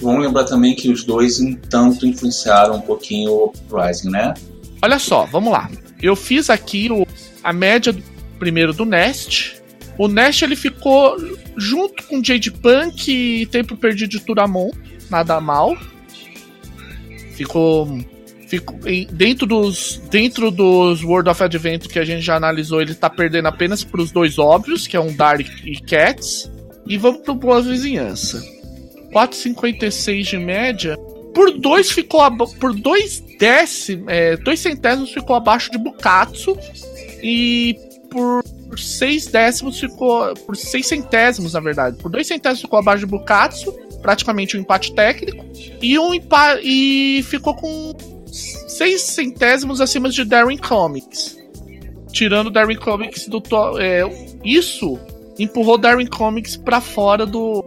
S1: Vamos lembrar também que os dois, em tanto, influenciaram um pouquinho o Rising, né?
S2: Olha só, vamos lá. Eu fiz aqui o, a média do, primeiro do Nest. O Nest ele ficou junto com Jade Punk e Tempo Perdido de Turamon, nada mal. Ficou, ficou dentro dos dentro dos World of Adventure que a gente já analisou, ele tá perdendo apenas para os dois óbvios, que é um Dark e Cats. E vamos pro Boa Vizinhança. 4,56 de média. Por dois ficou por dois décimos, é, dois centésimos ficou abaixo de Bukatsu e por seis décimos ficou por seis centésimos na verdade, por dois centésimos ficou abaixo de Bukatsu, praticamente um empate técnico e um empate e ficou com seis centésimos acima de Darwin Comics, tirando Darwin Comics do é, isso empurrou Darwin Comics para fora do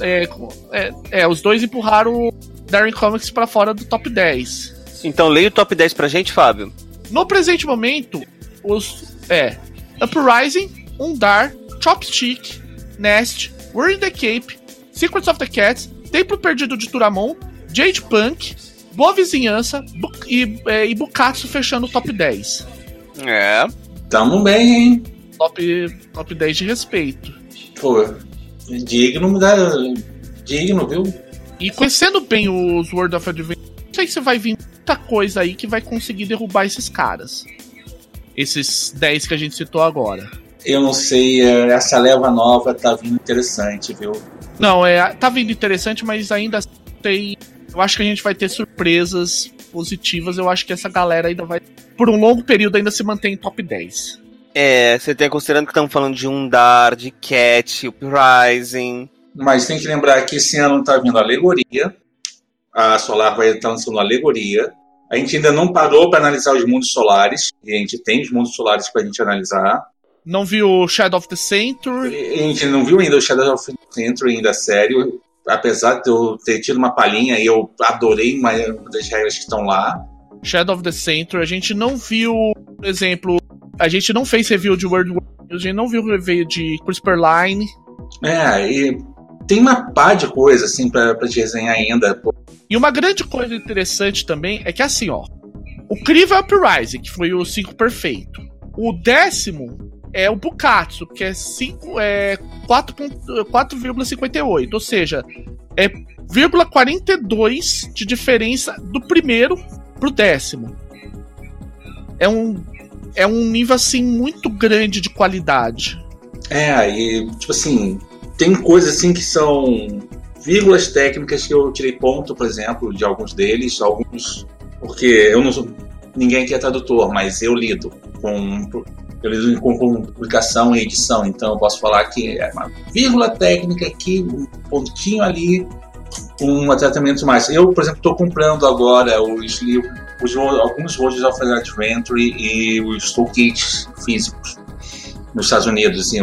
S2: é, é, é, os dois empurraram o Darwin Comics para fora do top 10.
S3: Então leia o top 10 pra gente, Fábio.
S2: No presente momento, os é Uprising, Undar, Chopstick, Nest, We're in the Cape, Secrets of the Cats, Templo Perdido de Turamon, Jade Punk, Boa Vizinhança e, é, e Bukatsu fechando o top 10.
S3: É.
S1: Tamo bem, hein?
S2: Top, top 10 de respeito.
S1: Pô, digno, dá, digno, viu?
S2: E conhecendo bem os World of Adventure, não sei se vai vir muita coisa aí que vai conseguir derrubar esses caras. Esses 10 que a gente citou agora.
S1: Eu não sei, é, essa leva nova tá vindo interessante, viu?
S2: Não, é, tá vindo interessante, mas ainda tem. Eu acho que a gente vai ter surpresas positivas. Eu acho que essa galera ainda vai, por um longo período, ainda se mantém em top 10.
S3: É, você tem considerando que estamos falando de Undar, de Cat, Uprising.
S1: Mas tem que lembrar que esse ano está vindo a alegoria. A Solar vai estar lançando a alegoria. A gente ainda não parou para analisar os mundos solares. E a gente tem os mundos solares para a gente analisar.
S2: Não viu o Shadow of the Century?
S1: A gente não viu ainda o Shadow of the Century ainda sério. Apesar de eu ter tido uma palhinha e eu adorei uma das regras que estão lá.
S2: Shadow of the Century, a gente não viu, por exemplo, a gente não fez review de World War, a gente não viu review de CRISPR Line.
S1: É, e tem uma pá de coisa, assim, pra, pra te resenhar ainda.
S2: E uma grande coisa interessante também é que, assim, ó, o Crivo é Uprising, que foi o 5 perfeito. O décimo é o Bukatsu, que é, 5, é 4,58, ou seja, é 0,42 de diferença do primeiro pro décimo. É um é um nível assim muito grande de qualidade.
S1: É, e tipo assim, tem coisas assim que são vírgulas técnicas que eu tirei ponto, por exemplo, de alguns deles, alguns porque eu não sou ninguém aqui é tradutor, mas eu lido com eu lido com publicação e edição, então eu posso falar que é uma vírgula técnica aqui, um pontinho ali, um tratamento mais. Eu, por exemplo, estou comprando agora os livros, os, alguns Roads of Adventure e os toolkits físicos nos Estados Unidos, assim,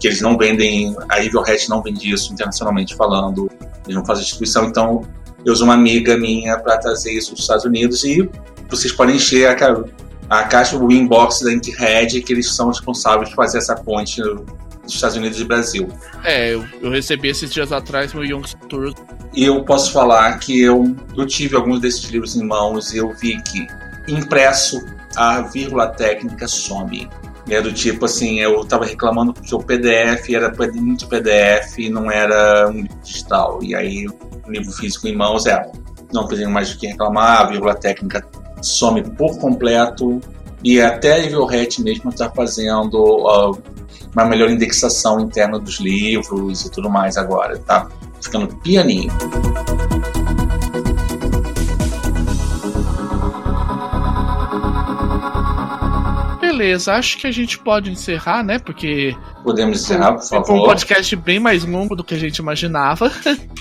S1: que eles não vendem, a Hat não vende isso internacionalmente falando, eles não fazem distribuição, então eu uso uma amiga minha para trazer isso dos Estados Unidos e vocês podem encher a, a caixa, o inbox da Inkhead, que eles são responsáveis por fazer essa ponte dos Estados Unidos e Brasil.
S2: É, eu, eu recebi esses dias atrás meu Young Tour.
S1: Eu posso falar que eu, eu tive alguns desses livros em mãos e eu vi que impresso a vírgula técnica some. É do tipo assim, eu estava reclamando que o PDF era muito PDF e não era um livro digital. E aí o livro físico em mãos é não tem mais do que reclamar, a vírgula técnica some por completo e até a Evil Hat mesmo está fazendo uh, uma melhor indexação interna dos livros e tudo mais agora, tá ficando pianinho.
S2: Beleza, acho que a gente pode encerrar, né? Porque.
S1: Podemos encerrar, por favor.
S2: Foi um podcast bem mais longo do que a gente imaginava.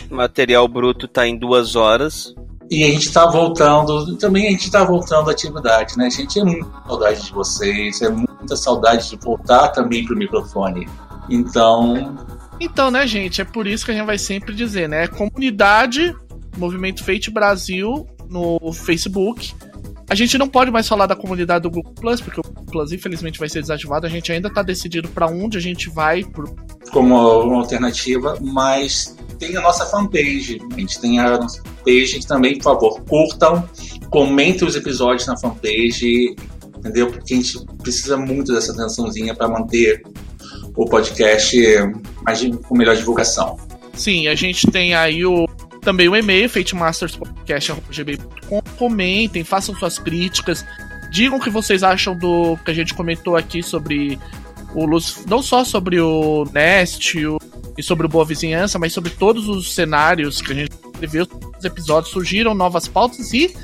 S3: O material bruto tá em duas horas.
S1: E a gente está voltando, também a gente está voltando à atividade, né? A gente é muita saudade de vocês, é muita saudade de voltar também pro microfone. Então.
S2: Então, né, gente? É por isso que a gente vai sempre dizer, né? Comunidade, Movimento Fate Brasil no Facebook. A gente não pode mais falar da comunidade do Google Plus, porque o Google Plus infelizmente vai ser desativado. A gente ainda está decidido para onde a gente vai. Por...
S1: Como uma alternativa, mas tem a nossa fanpage. A gente tem a nossa fanpage também, por favor, curtam, comentem os episódios na fanpage, entendeu? Porque a gente precisa muito dessa atençãozinha para manter o podcast mais, com melhor divulgação.
S2: Sim, a gente tem aí o também o e-mail, fatemasterspodcast.gb.com. Comentem, façam suas críticas, digam o que vocês acham do que a gente comentou aqui sobre o Luz, não só sobre o Nest o, e sobre o Boa Vizinhança, mas sobre todos os cenários que a gente viu, os episódios surgiram novas pautas e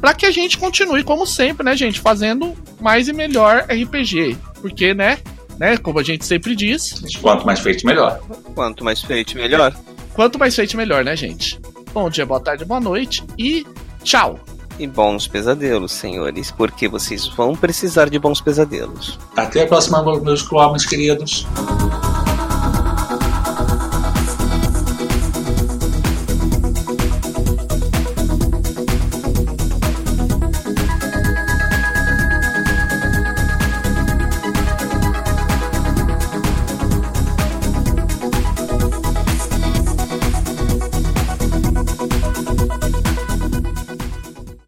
S2: para que a gente continue como sempre, né, gente, fazendo mais e melhor RPG, porque, né, né, como a gente sempre diz,
S1: quanto mais feito melhor.
S3: Quanto mais feito melhor.
S2: Quanto mais feito, melhor, né, gente? Bom dia, boa tarde, boa noite e tchau!
S3: E bons pesadelos, senhores, porque vocês vão precisar de bons pesadelos.
S1: Até a próxima, meus homens queridos.